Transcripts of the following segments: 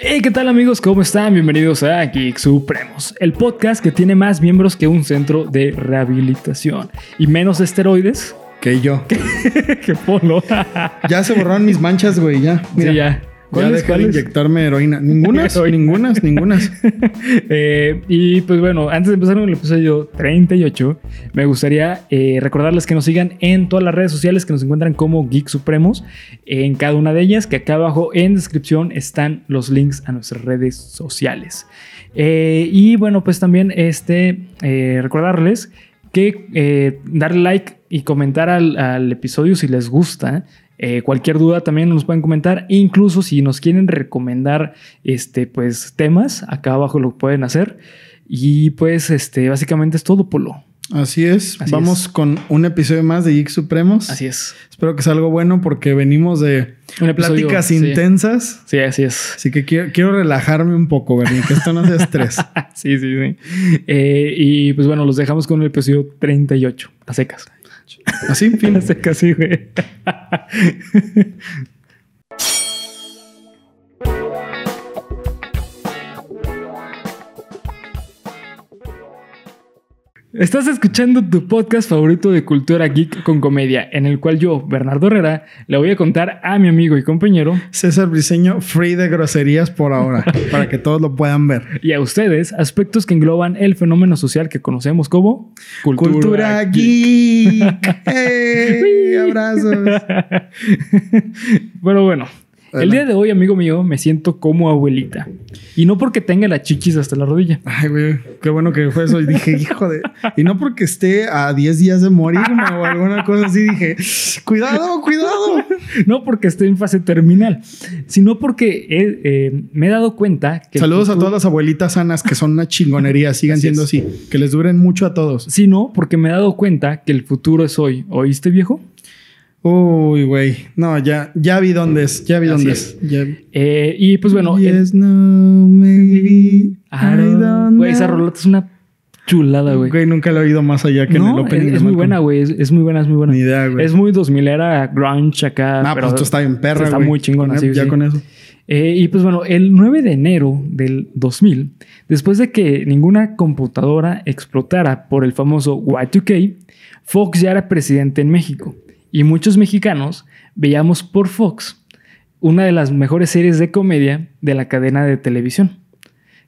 Hey, ¿qué tal amigos? ¿Cómo están? Bienvenidos a Geek Supremos, el podcast que tiene más miembros que un centro de rehabilitación y menos esteroides que yo. que Polo. ya se borraron mis manchas, güey, ya. Mira. Sí, ya. Ya dejé de inyectarme heroína. Ningunas, ningunas, ningunas. Eh, y pues bueno, antes de empezar con el episodio 38, me gustaría eh, recordarles que nos sigan en todas las redes sociales que nos encuentran como Geek Supremos. En cada una de ellas, que acá abajo en descripción están los links a nuestras redes sociales. Eh, y bueno, pues también este, recordarles que darle like y comentar al, al episodio si les gusta. Eh, cualquier duda también nos pueden comentar. Incluso si nos quieren recomendar este, pues, temas, acá abajo lo pueden hacer. Y pues, este, básicamente es todo, Polo. Así es. Vamos con un episodio más de Geek Supremos. Así es. Espero que sea algo bueno porque venimos de pláticas intensas. Sí, así es. Así que quiero, relajarme un poco, Bernie, que esto no sea estrés. sí, sí, sí. Eh, y pues bueno, los dejamos con el episodio 38, a secas. Así, fin. A secas, sí, güey. Estás escuchando tu podcast favorito de cultura geek con comedia, en el cual yo, Bernardo Herrera, le voy a contar a mi amigo y compañero César Briseño, free de groserías por ahora, para que todos lo puedan ver. Y a ustedes, aspectos que engloban el fenómeno social que conocemos como cultura, geek. ¡Hey! ¡Abrazos! bueno, El día de hoy, amigo mío, me siento como abuelita. Y no porque tenga la chichis hasta la rodilla. Ay, güey, qué bueno que fue eso. Y dije, hijo de. Y no porque esté a 10 días de morirme o alguna cosa así. Dije, cuidado, cuidado. No porque esté en fase terminal, sino porque eh, me he dado cuenta que. Saludos a todas las abuelitas sanas que son una chingonería. Sigan siendo así. Que les duren mucho a todos. Sino porque me he dado cuenta que el futuro es hoy. ¿Oíste, viejo? Uy, güey. No, ya, ya vi dónde es. Ya vi dónde es. Eh, y pues bueno. Yes, no, maybe. Güey, esa rolota es una chulada, güey. Güey, nunca la he oído más allá que en el opening. Es, es muy buena, güey. Es, muy buena, es muy buena. Ni idea, güey. Es muy 2000 era grunge acá. Ah, pues esto está bien perra, Está muy chingón así. Ya con eso. Eh, y pues bueno, el 9 de enero del 2000, después de que ninguna computadora explotara por el famoso Y2K, Fox ya era presidente en México y muchos mexicanos veíamos por Fox una de las mejores series de comedia de la cadena de televisión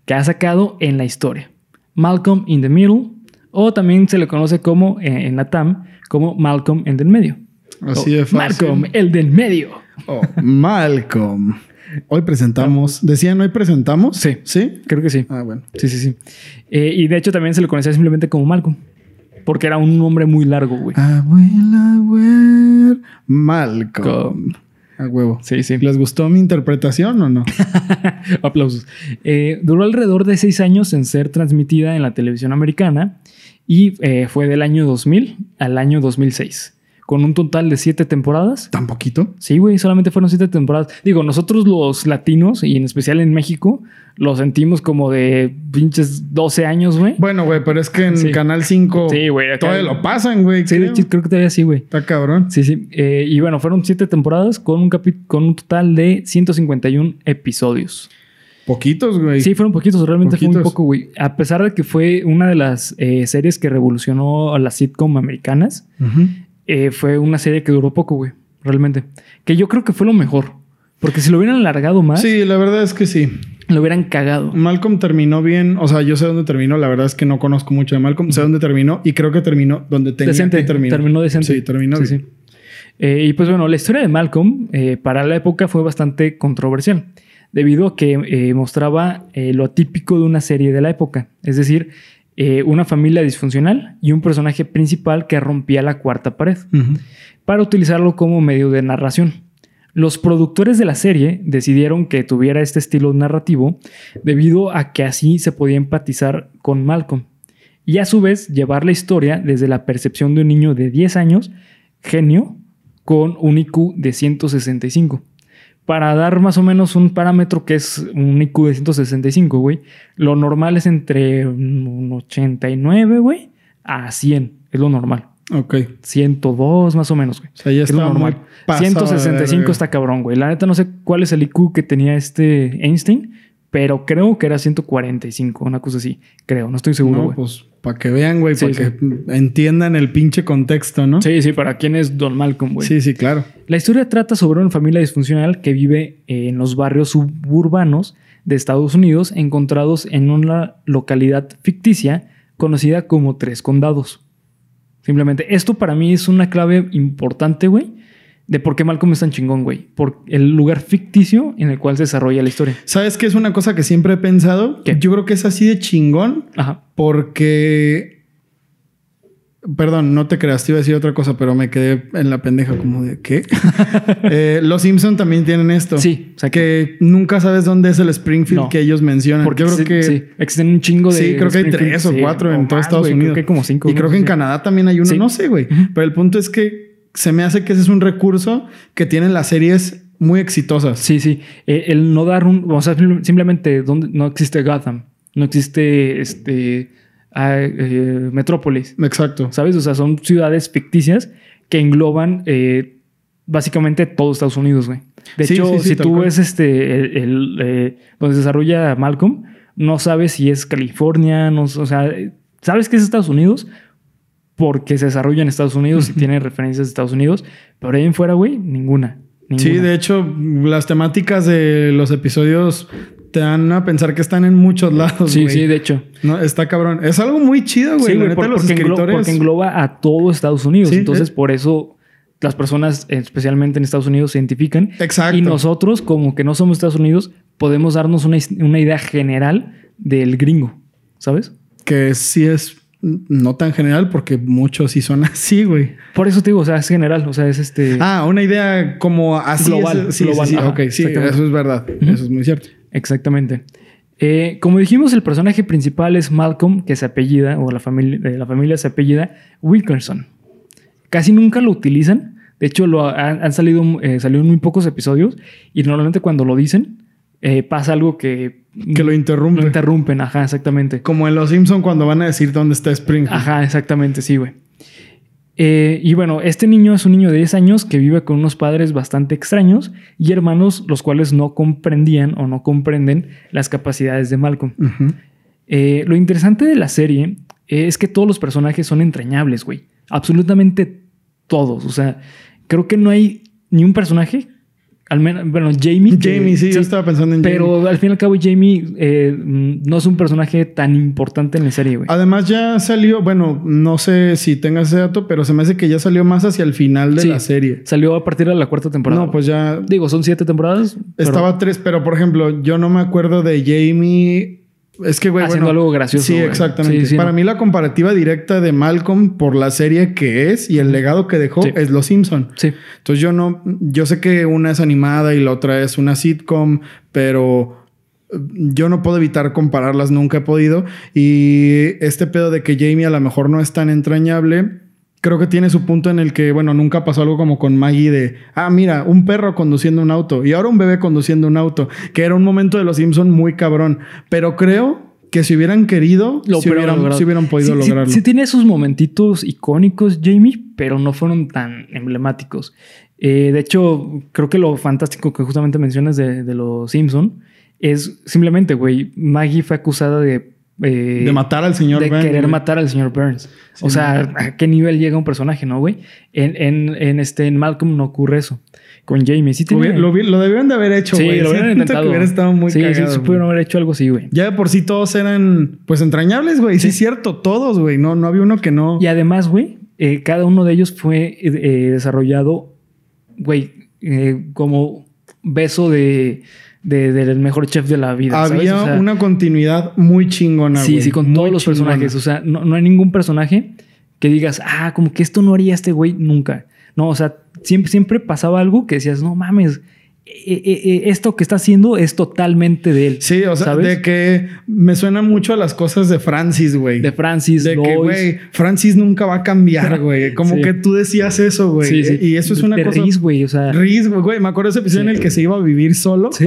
que ha sacado en la historia. Malcolm in the Middle, o también se le conoce como eh, en la TAM como Malcolm en del medio. Así de fácil. Malcolm, el del medio. Oh, Malcolm. Hoy presentamos. ¿Decían hoy presentamos? Sí. ¿Sí? Creo que sí. Ah, bueno. Sí, sí, sí. Eh, y de hecho también se le conocía simplemente como Malcolm. Porque era un nombre muy largo, güey. Abuela, güey. Malcolm. A huevo. Sí, sí. ¿Les gustó mi interpretación o no? Aplausos. Eh, duró alrededor de seis años en ser transmitida en la televisión americana y eh, fue del año 2000 al año 2006 con un total de siete temporadas. ¿Tan poquito? Sí, güey, solamente fueron siete temporadas. Digo, nosotros los latinos, y en especial en México, lo sentimos como de pinches 12 años, güey. Bueno, güey, pero es que en Canal 5 sí, güey, todavía lo pasan, güey. Sí, creo. creo que todavía sí, güey. Está cabrón. Sí, sí. Eh, y bueno, fueron siete temporadas con un, con un total de 151 episodios. Poquitos, güey. Sí, fueron poquitos, realmente fue muy poco, güey. A pesar de que fue una de las eh, series que revolucionó a las sitcom americanas, eh, fue una serie que duró poco, güey. Realmente. Que yo creo que fue lo mejor. Porque si lo hubieran alargado más. Sí, la verdad es que sí. Lo hubieran cagado. Malcolm terminó bien. O sea, yo sé dónde terminó. La verdad es que no conozco mucho de Malcolm. Sé dónde terminó y creo que terminó donde tenía decente. que terminar. Terminó decente. Sí, terminó sí, bien. Sí. Eh, y pues bueno, la historia de Malcolm eh, para la época fue bastante controversial. Debido a que eh, mostraba lo atípico de una serie de la época. Es decir, eh, una familia disfuncional y un personaje principal que rompía la cuarta pared para utilizarlo como medio de narración. Los productores de la serie decidieron que tuviera este estilo narrativo debido a que así se podía empatizar con Malcolm y a su vez llevar la historia desde la percepción de un niño de 10 años, genio, con un IQ de 165 para dar más o menos un parámetro que es un IQ de 165, güey, lo normal es entre un 89, güey, a 100. Es lo normal. Ok. 102 más o menos, güey. O sea, ya Es lo está normal. muy pasado de 165 verga. está cabrón, güey. La neta no sé cuál es el IQ que tenía este Einstein, pero creo que era 145, una cosa así. Creo, no estoy seguro, No, pues para que vean, güey, Sí, para sí. que entiendan el pinche contexto, ¿no? Sí, sí, para quién es Don Malcolm, güey. sí, sí, claro. La historia trata sobre una familia disfuncional que vive en los barrios suburbanos de Estados Unidos, encontrados en una localidad ficticia conocida como Tres Condados. Simplemente, esto para mí es una clave importante, güey, de por qué Malcolm es tan chingón, güey. Por el lugar ficticio en el cual se desarrolla la historia. ¿Sabes qué es una cosa que siempre he pensado? ¿Qué? Yo creo que es así de chingón Ajá. porque... Perdón, no te creas, te iba a decir otra cosa, pero me quedé en la pendeja como de ¿qué? Eh, los Simpson también tienen esto. Sí, o sea Que nunca sabes dónde es el Springfield No. que ellos mencionan. Porque yo creo sí, que sí, existen un chingo de. Sí, creo que hay tres o sí, cuatro en o todo Estados Unidos. Creo que hay como cinco. Y creo que en Sí. Canadá también hay uno, Sí. no sé, güey. Pero el punto es que se me hace que ese es un recurso que tienen las series muy exitosas. Sí, sí. Eh, el no dar un. O sea, sim- simplemente donde no existe Gotham. No existe este. ah, eh, Metrópolis. Exacto. ¿Sabes? O sea, son ciudades ficticias que engloban eh, básicamente todo Estados Unidos, güey. De Sí, hecho, sí, sí, si tú cual. ves este. El, el, donde se desarrolla Malcolm, no sabes si es California, no, o sea, sabes que es Estados Unidos porque se desarrolla en Estados Unidos y tiene referencias de Estados Unidos, pero ahí en fuera, güey, ninguna. Sí, ninguna. de hecho, las temáticas de los episodios te dan a pensar que están en muchos lados. Sí, güey. sí, de hecho. No, está cabrón. Es algo muy chido, güey. Sí, güey, por- los porque, englo- escritores. porque engloba a todo Estados Unidos. Sí, Entonces, eh. por eso las personas, especialmente en Estados Unidos, se identifican. Exacto. Y nosotros, como que no somos Estados Unidos, podemos darnos una, una idea general del gringo, ¿sabes? Que sí es no tan general porque muchos sí son así, güey. Por eso te digo, o sea, es general, o sea, es este... Ah, una idea como así. Global, es- sí, global, sí, sí. ajá, sí, eso es verdad. Eso es muy cierto. Exactamente. Eh, como dijimos, el personaje principal es Malcolm, que se apellida, o la familia, de la familia se apellida Wilkerson. Casi nunca lo utilizan. De hecho, lo han, han salido, eh, muy pocos episodios. Y normalmente cuando lo dicen, eh, pasa algo que... Que lo interrumpe. Lo interrumpen, ajá, exactamente. Como en Los Simpson cuando van a decir dónde está Springfield. Ajá, exactamente, sí, güey. Eh, y bueno, este niño es un niño de 10 años que vive con unos padres bastante extraños y hermanos los cuales no comprendían o no comprenden las capacidades de Malcolm. Eh, lo interesante de la serie es que todos los personajes son entrañables, güey. Absolutamente todos. O sea, creo que no hay ni un personaje, al menos, bueno, Jamie. que- Jamie, sí, yo estaba pensando en Jamie. Pero al fin y al cabo, Jamie eh, no es un personaje tan importante en la serie, güey. Además ya salió, bueno, no sé si tengas ese dato, pero se me hace que ya salió más hacia el final de Sí. la serie. Salió a partir de la cuarta temporada. No, pues ya Digo, son siete temporadas. pero estaba tres, pero por ejemplo, yo no me acuerdo de Jamie. Es que, güey, Haciendo bueno, algo gracioso, Sí, güey. exactamente. Sí, sí, Para no. mí la comparativa directa de Malcolm por la serie que es y el legado que dejó Sí. es Los Simpson. Sí. Entonces yo no, yo sé que una es animada y la otra es una sitcom, pero eh, yo no puedo evitar compararlas, nunca he podido. Y este pedo de que Jamie a lo mejor no es tan entrañable, creo que tiene su punto en el que, bueno, nunca pasó algo como con Maggie de, ah, mira, un perro conduciendo un auto y ahora un bebé conduciendo un auto, que era un momento de los Simpson muy cabrón. Pero creo que si hubieran querido, Lo si hubieran si hubieran podido Sí, sí, lograrlo. Sí, tiene esos momentitos icónicos, Jamie, pero no fueron tan emblemáticos. Eh, de hecho, creo que lo fantástico que justamente mencionas de, de los Simpson es simplemente, güey, Maggie fue acusada de... eh, de matar al señor de Burns, querer güey. matar al señor Burns. Sí, o sea, ¿a qué nivel llega un personaje, no, güey? En, en, en este, en Malcolm no ocurre eso. Con Jamie sí Lo, lo debieron de haber hecho, sí, güey. lo hubieran intentado. que hubiera estado muy sí, cagado, sí, sí, pudieron haber hecho algo así, güey. Ya de por sí todos eran, pues, entrañables, güey. Sí, es cierto, todos, güey. No, no había uno que no. Y además, güey, eh, cada uno de ellos fue eh, desarrollado, güey, como beso de, de- del mejor chef de la vida. ¿sabes? había O sea, una continuidad muy chingona, Sí, sí, con Muy todos los chingona. personajes. O sea, no, no hay ningún personaje que digas, ah, como que esto no haría este güey nunca. No, o sea, siempre, siempre pasaba algo que decías, no mames, esto que está haciendo es totalmente de él. Sí, o sea, ¿sabes? de que me suena mucho a las cosas de Francis, güey. De Francis, De que, güey, Francis nunca va a cambiar, güey. Como Sí. que tú decías eso, güey. Sí, sí. Y eso es una De cosa... Reese, güey, o sea. Riz, güey. Me acuerdo ese episodio en el que se iba a vivir solo.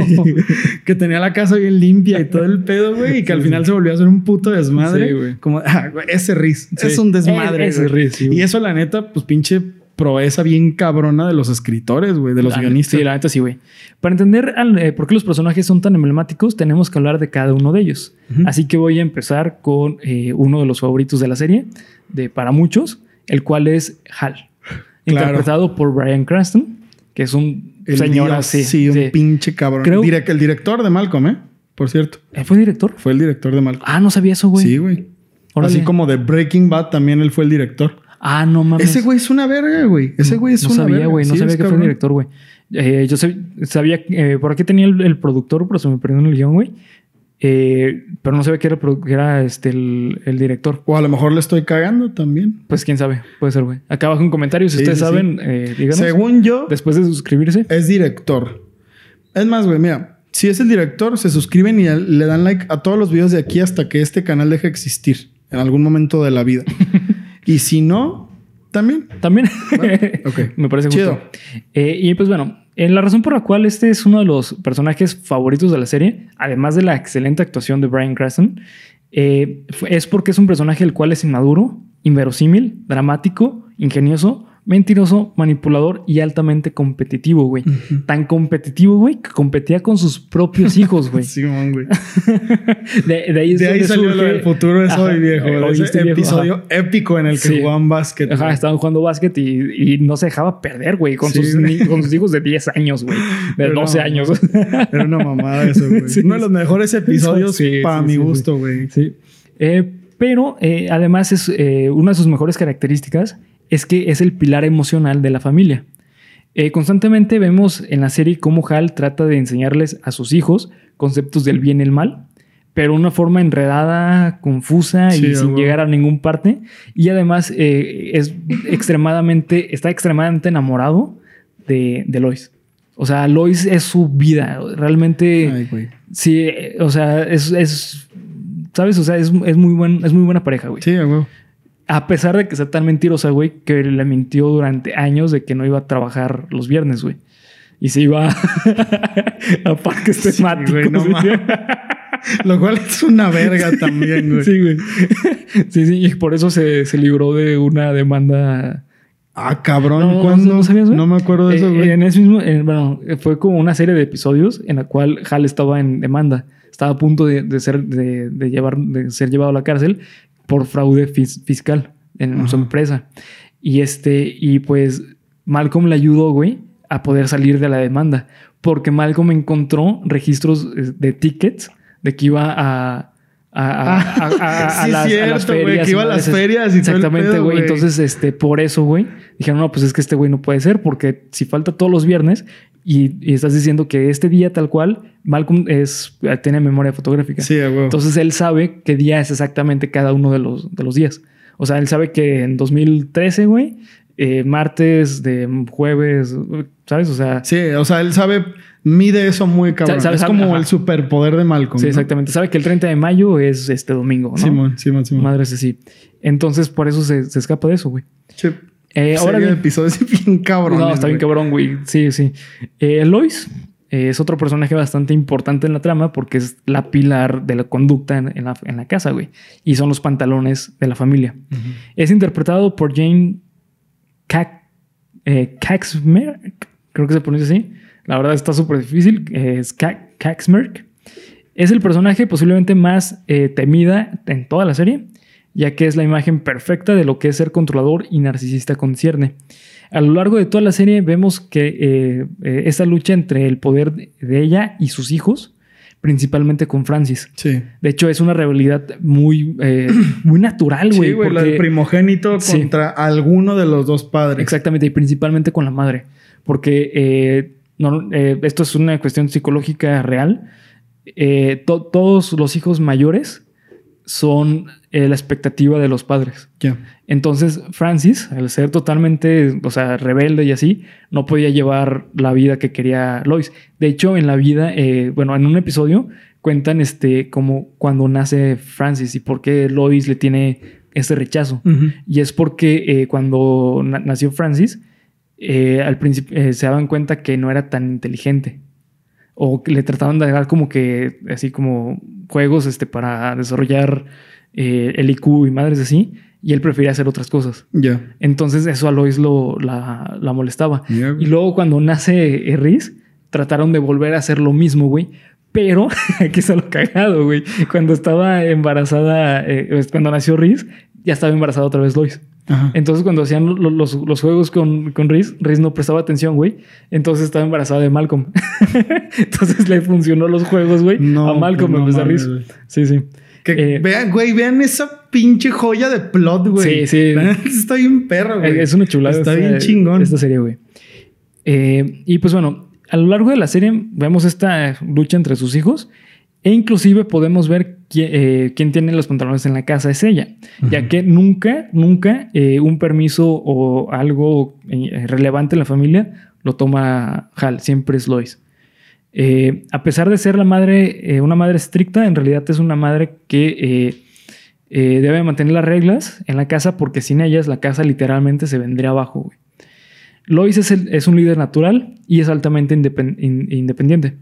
Que tenía la casa bien limpia y todo el pedo, güey. Y que al final se volvió a hacer un puto desmadre. Sí, güey. Como, ah, ese Riz. Es un desmadre. Eh, ese. Riz, y eso, la neta, pues pinche proeza bien cabrona de los escritores, güey, de los La- guionistas. Sí, la neta sí, güey. Para entender al- eh, por qué los personajes son tan emblemáticos, tenemos que hablar de cada uno de ellos. Así que voy a empezar con eh, uno de los favoritos de la serie, de para muchos, el cual es Hal. Claro. Interpretado por Brian Cranston, que es un El señor así. Sí, un sí. pinche cabrón. Creo- Direc- el director de Malcolm, ¿eh? Por cierto. Eh, ¿Fue director? Fue el director de Malcolm. Ah, no sabía eso, güey. sí, güey. Así como de Breaking Bad también él fue el director. Ah, no mames. Ese güey es una verga, güey. Ese güey es no una sabía, verga. güey. No Sí, sabía que fue cabrón. director, güey. Eh, yo sab- sabía, eh, por aquí tenía el, el productor, pero se me perdió en el guion, güey. Eh, pero no sabía que era, que este, el, el director. O a lo mejor le estoy cagando también. Pues quién sabe, puede ser, güey. Acá abajo en comentarios, si Sí, ustedes sí, saben, eh, díganos. Según yo, Después de suscribirse. es director. Es más, güey, mira. Si es el director, se suscriben y le dan like a todos los videos de aquí hasta que este canal deje de existir en algún momento de la vida. y si no, también. También. Me parece Chido. justo. Eh, y pues bueno, en la razón por la cual este es uno de los personajes favoritos de la serie, además de la excelente actuación de Brian Cranston, eh, es porque es un personaje el cual es inmaduro, inverosímil, dramático, ingenioso, mentiroso, manipulador y altamente competitivo, güey. Tan competitivo, güey, que competía con sus propios hijos, güey. Simón, güey. De, de ahí, es De ahí salió lo del futuro de Ajá, Soy Viejo. eh, viejo, episodio ajá. épico en el que Sí. jugaban básquet. Ajá, estaban jugando básquet y, y no se dejaba perder, güey, con, Sí, sus, con hijos de 10 años, güey, de Era 12 una años. Era una mamada eso, güey. Sí. Uno de los mejores episodios para mi gusto, güey. Sí. Eh, pero eh, además es eh, una de sus mejores características es que es el pilar emocional de la familia. Eh, constantemente vemos en la serie cómo Hal trata de enseñarles a sus hijos conceptos del bien y el mal, pero de una forma enredada, confusa Sí, y sin llegar a ningún parte. Y además eh, es extremadamente, está extremadamente enamorado de, de Lois. O sea, Lois es su vida. Realmente, Ay, güey. sí, o sea, es, es ¿sabes? O sea, es, es muy, buen, es muy buena pareja, güey. Sí, güey. A pesar de que sea tan mentirosa, güey, que le mintió durante años de que no iba a trabajar los viernes, güey. Y se iba a parques temáticos. güey, no mames. Lo cual es una verga también, güey. Sí, güey. Sí, sí, y por eso se, se libró de una demanda. Ah, cabrón. No, no, ¿Cuándo? ¿no sabías? No me acuerdo de eso, Eh, güey. en ese mismo, eh, bueno, fue como una serie de episodios en la cual Hal estaba en demanda. Estaba a punto de, de ser, de, de llevar, de ser llevado a la cárcel por fraude fis- fiscal en su empresa. Y este, y pues Malcolm le ayudó, güey, a poder salir de la demanda. Porque Malcolm encontró registros eh, de tickets de que iba a. A, las, ferias. que iba a las ferias y Exactamente, güey. Entonces, este, por eso, güey, dijeron, no, pues es que este güey no puede ser, porque si falta todos los viernes y, y estás diciendo que este día tal cual, Malcolm es, tiene memoria fotográfica. Sí, güey. Entonces él sabe qué día es exactamente cada uno de los, de los días. O sea, él sabe que en 2013, güey, eh, martes de jueves, ¿sabes? O sea, Sí, o sea, él sabe, mide eso muy cabrón. Sabe- es como ajá. el superpoder de Malcolm. sí, ¿no? exactamente. Sabe que el 30 de mayo es este domingo, ¿no? Simón, Simón, Simón. Madre sí. Entonces, por eso se, se escapa de eso, güey. Sí. Eh, ahora bien, episodios bien cabrón. no, está bien cabrón, güey. Sí, sí. Eh, Lois eh, es otro personaje bastante importante en la trama porque es la pilar de la conducta en, en la, en la casa, güey. Y son los pantalones de la familia. Es interpretado por Jane Cac- eh, Caxmerk, creo que se pronuncia así. La verdad está súper difícil. Es Ca- Caxmerk. Es el personaje posiblemente más temida en toda la serie, ya que es la imagen perfecta de lo que es ser controlador y narcisista concierne. A lo largo de toda la serie vemos que eh, eh, esta lucha entre el poder de- ella y sus hijos, principalmente con Francis. Sí. De hecho, es una rivalidad muy, eh, muy natural, güey. Sí, güey, la porque- del primogénito Sí. contra alguno de los dos padres. Exactamente, y principalmente con la madre. Porque no, esto es una cuestión psicológica real. To- todos los hijos mayores son eh, la expectativa de los padres. Entonces, Francis, al ser totalmente, o sea, rebelde y así, no podía llevar la vida que quería Lois. De hecho, en la vida, eh, bueno, en un episodio cuentan este como cuando nace Francis y por qué Lois le tiene ese rechazo. Y es porque eh, cuando na- nació Francis, al principio se daban cuenta que no era tan inteligente. O le trataban de dar como que, así como juegos este, para desarrollar eh, el IQ y madres así. Y él prefería hacer otras cosas. Ya. Entonces eso a Lois lo, la, la molestaba. Y luego cuando nace Riz, trataron de volver a hacer lo mismo, güey. Pero aquí está lo cagado, güey. Cuando estaba embarazada, eh, cuando nació Riz, ya estaba embarazada otra vez Lois. Ajá. Entonces cuando hacían lo- los, los juegos con, con Riz, Riz no prestaba atención, güey. Entonces estaba embarazada de Malcolm. Entonces le funcionó los juegos, güey, No, a Malcolm pues en no vez de Riz. Sí, sí. Que Eh, vean, güey, vean esa pinche joya de plot, güey. Sí, sí. Está bien perro, güey. Es una chulada. Está esta- bien chingón. Esta serie, güey. Eh, y pues bueno, a lo largo de la serie vemos esta lucha entre sus hijos e inclusive podemos ver qui- eh, quién tiene los pantalones en la casa es ella, ya que nunca, nunca eh, un permiso o algo eh, relevante en la familia lo toma Hal, siempre es Lois. Eh, a pesar de ser la madre, una madre estricta, en realidad es una madre que debe mantener las reglas en la casa porque sin ellas la casa literalmente se vendría abajo. güey. Lois es, el- es un líder natural y es altamente independ- in- independiente.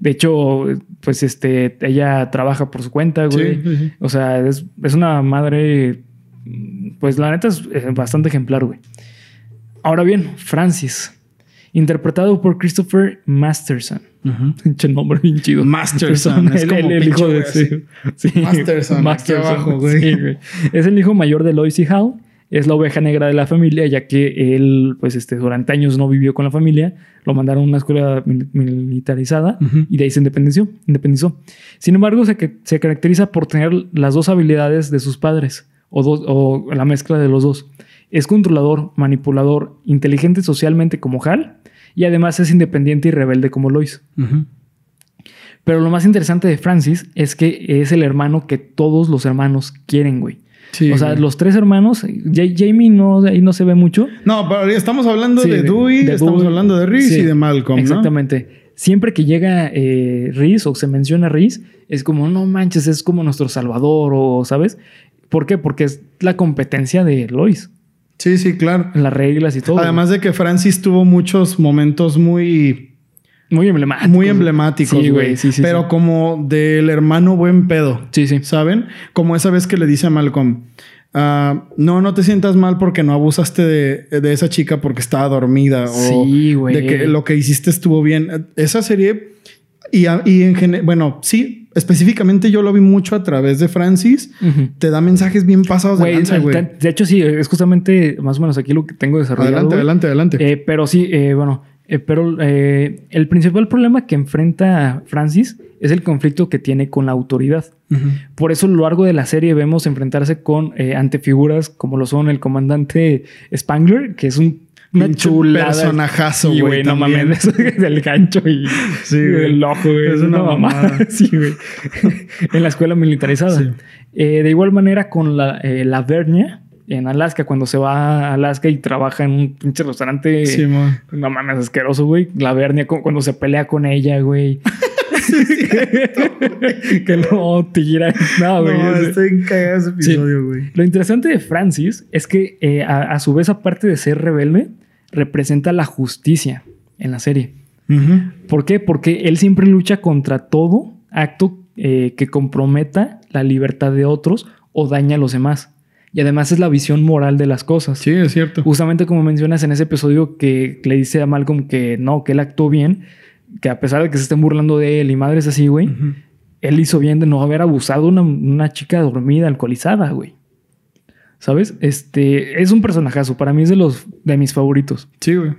De hecho, pues este, ella trabaja por su cuenta, güey. Sí, sí, sí. O sea, es, es una madre, pues la neta es bastante ejemplar, güey. Ahora bien, Francis, interpretado por Christopher Masterson. Pinche nombre bien chido. Masterson, es el, como el- el pinche hijo de sí. Masterson, aquí abajo, güey. sí, güey. Es el hijo mayor de Lois y Hal. Es la oveja negra de la familia, ya que él, pues, este, durante años no vivió con la familia. Lo mandaron a una escuela mil- militarizada y de ahí se independizó. independizó. Sin embargo, se, que- se caracteriza por tener las dos habilidades de sus padres, o, dos, o la mezcla de los dos. Es controlador, manipulador, inteligente socialmente como Hal, y además es independiente y rebelde como Lois. Pero lo más interesante de Francis es que es el hermano que todos los hermanos quieren, güey. Sí, o sea, güey. los tres hermanos, Ja- Jamie no, ahí no se ve mucho. No, pero estamos hablando Sí, de de- Dewey, de estamos Dewey. hablando de Reese Sí, y de Malcolm, ¿no? Exactamente. Siempre que llega eh, Reese o se menciona Reese, es como, no manches, es como nuestro salvador o, ¿sabes? ¿Por qué? Porque es la competencia de Lois Sí, sí, claro. las reglas y todo. Además de que Francis tuvo muchos momentos muy, muy emblemático. muy emblemáticos, Sí, güey. sí, sí, pero como del hermano buen pedo, Sí, sí. ¿saben? Como esa vez que le dice a Malcolm, ah, no, no te sientas mal porque no abusaste de, de esa chica porque estaba dormida o Sí, güey. de que lo que hiciste estuvo bien. Esa serie y, y en general, bueno, sí, específicamente yo lo vi mucho a través de Francis. Te da mensajes bien pasados de Güey, lanza, güey. de de hecho, sí, es justamente más o menos aquí lo que tengo desarrollado. Adelante, adelante, adelante. Eh, pero sí, eh, bueno, eh, pero eh, el principal problema que enfrenta Francis es el conflicto que tiene con la autoridad. Por eso a lo largo de la serie vemos enfrentarse con eh, antefiguras como lo son el comandante Spangler, que es un, una chulada. personajazo, Sí, güey, No mames, del gancho y Sí, y güey. el ojo, güey. Es una mamada. sí, güey. en la escuela militarizada. Sí. Eh, de igual manera con la, la Vernia en Alaska, cuando se va a Alaska y trabaja en un pinche restaurante. Sí, man. No mames, asqueroso, güey. La Vernia cu- cuando se pelea con ella, güey. que no tira. No, güey. No, ese- estoy cagado ese episodio, güey. Lo interesante de Francis es que eh, a, a su vez, aparte de ser rebelde, representa la justicia en la serie. ¿Por qué? Porque él siempre lucha contra todo acto eh, que comprometa la libertad de otros o daña a los demás. Y además es la visión moral de las cosas. Sí, es cierto. Justamente como mencionas en ese episodio que le dice a Malcolm que no, que él actuó bien, que a pesar de que se estén burlando de él y madres así, güey, él hizo bien de no haber abusado una, una chica dormida, alcoholizada, güey. ¿Sabes? Este es un personajazo. Para mí es de los de mis favoritos. Sí, güey.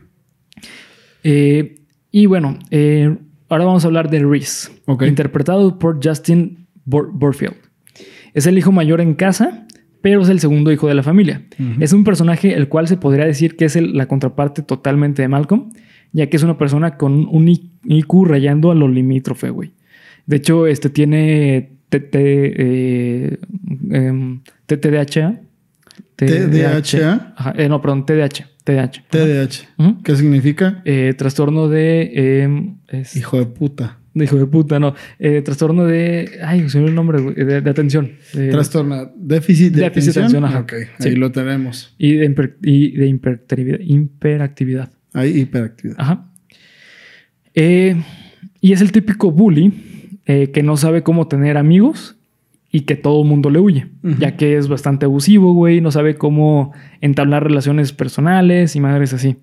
Eh, y bueno, eh, ahora vamos a hablar de Reese, interpretado por Justin Borfield. Es el hijo mayor en casa, pero es el segundo hijo de la familia. Es un personaje el cual se podría decir que es el- la contraparte totalmente de Malcolm, ya que es una persona con un IQ rayando a lo limítrofe, güey. De hecho, este tiene TT, eh, em, TTDHA. TDHA. Ajá, eh, no, perdón. TDAH. TDAH. Ujú. ¿Qué significa? Eh, trastorno de. em, es- Hijo de puta. Hijo de puta, no. Eh, trastorno de. Ay, se me el nombre, güey. De, de atención. De- Trastorno. Déficit de Déficit de atención. atención, ajá. Ok, Sí. ahí lo tenemos. y de, hiper- y de hiperactividad. hiperactividad. Hay hiperactividad. Ajá. Eh, y es el típico bully eh, que no sabe cómo tener amigos y que todo el mundo le huye, ya que es bastante abusivo, güey, no sabe cómo entablar relaciones personales y madres así.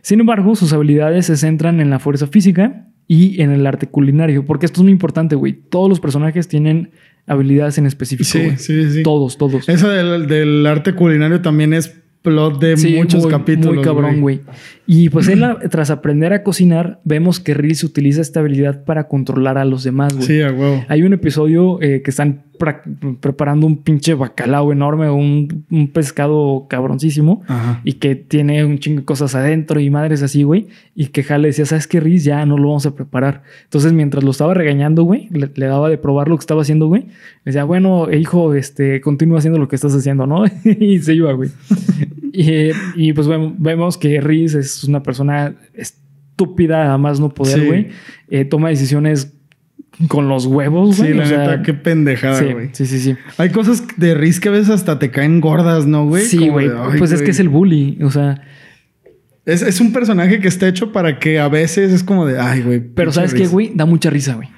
Sin embargo, sus habilidades se centran en la fuerza física y en el arte culinario, porque esto es muy importante, güey. Todos los personajes tienen habilidades en específico, Sí, sí, sí. Todos, todos. Eso del, del arte culinario también es plot de Sí, muchos muy- capítulos. Muy cabrón, güey. Y pues él, a- tras aprender a cocinar, vemos que Reese utiliza esta habilidad para controlar a los demás, güey. Sí, a huevo. Hay un episodio eh, que están preparando un pinche bacalao enorme, un, un pescado cabroncísimo. Ajá. Y que tiene un chingo de cosas adentro y madres así, güey. Y que Hal le decía, ¿sabes qué, Riz? Ya no lo vamos a preparar. Entonces, mientras lo estaba regañando, güey, le, le daba de probar lo que estaba haciendo, güey. Le decía, bueno, hijo, este, continúa haciendo lo que estás haciendo, ¿no? y se iba, güey. Y, y, pues vem- vemos que Riz es una persona estúpida, a más no poder, Sí. güey. Eh, toma decisiones con los huevos, Sí, güey. la o sea, neta, qué pendejada, sí, güey. sí, sí, sí. Hay cosas de Riz que a veces hasta te caen gordas, ¿no, güey? Sí, güey. Pues es que es el bully, o sea... Es, es un personaje que está hecho para que a veces es como de, ay, güey. Pero ¿sabes qué, Riz. güey? Da mucha risa, güey.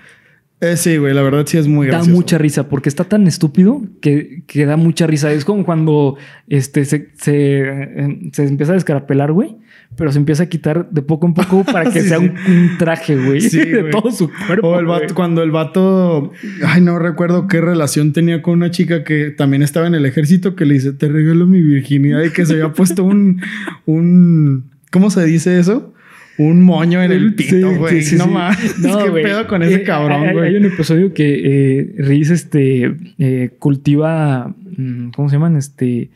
Eh, sí, güey, la verdad sí es muy Da gracioso. mucha risa porque está tan estúpido que, que da mucha risa. Es como cuando este, se, se, eh, se empieza a descarapelar, güey, pero se empieza a quitar de poco en poco para que Sí, sea sí. Un, un traje, güey, Sí, de güey. todo su cuerpo. O el vato, güey. cuando el vato, ay, no recuerdo qué relación tenía con una chica que también estaba en el ejército que le dice, te regalo mi virginidad y que se había puesto un, un, ¿cómo se dice eso? Un moño en el pito, güey. sí, sí, no mames. No, ¿Qué güey. pedo con ese Eh, cabrón, güey? hay un episodio que eh, Riz este, eh, cultiva, mm, ¿cómo se llaman? Este,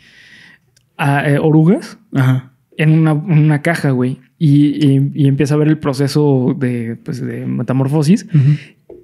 eh, orugas. Ajá. en una, una caja, güey. Y, y- y empieza a ver el proceso de, pues, de metamorfosis.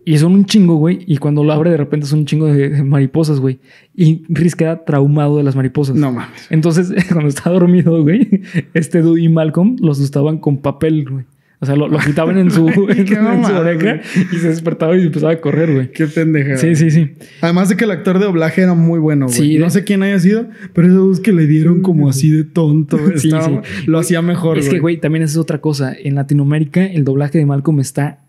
Y son un chingo, güey. Y cuando lo abre, de repente son un chingo de, mariposas, güey. Y Riz queda traumado de las mariposas. No mames. Entonces, cuando está dormido, güey, este Dude y Malcolm lo asustaban con papel, güey. O sea, lo, lo quitaban en su, en, su oreja y se despertaba y empezaba a correr, güey. Qué pendeja. Sí, sí, sí. Además de que el actor de doblaje era muy bueno, güey. Sí, no de- sé quién haya sido, pero esos que le dieron como así de tonto. Sí, estaba- sí. Lo hacía mejor, es que, güey, también es otra cosa. En Latinoamérica, el doblaje de Malcolm está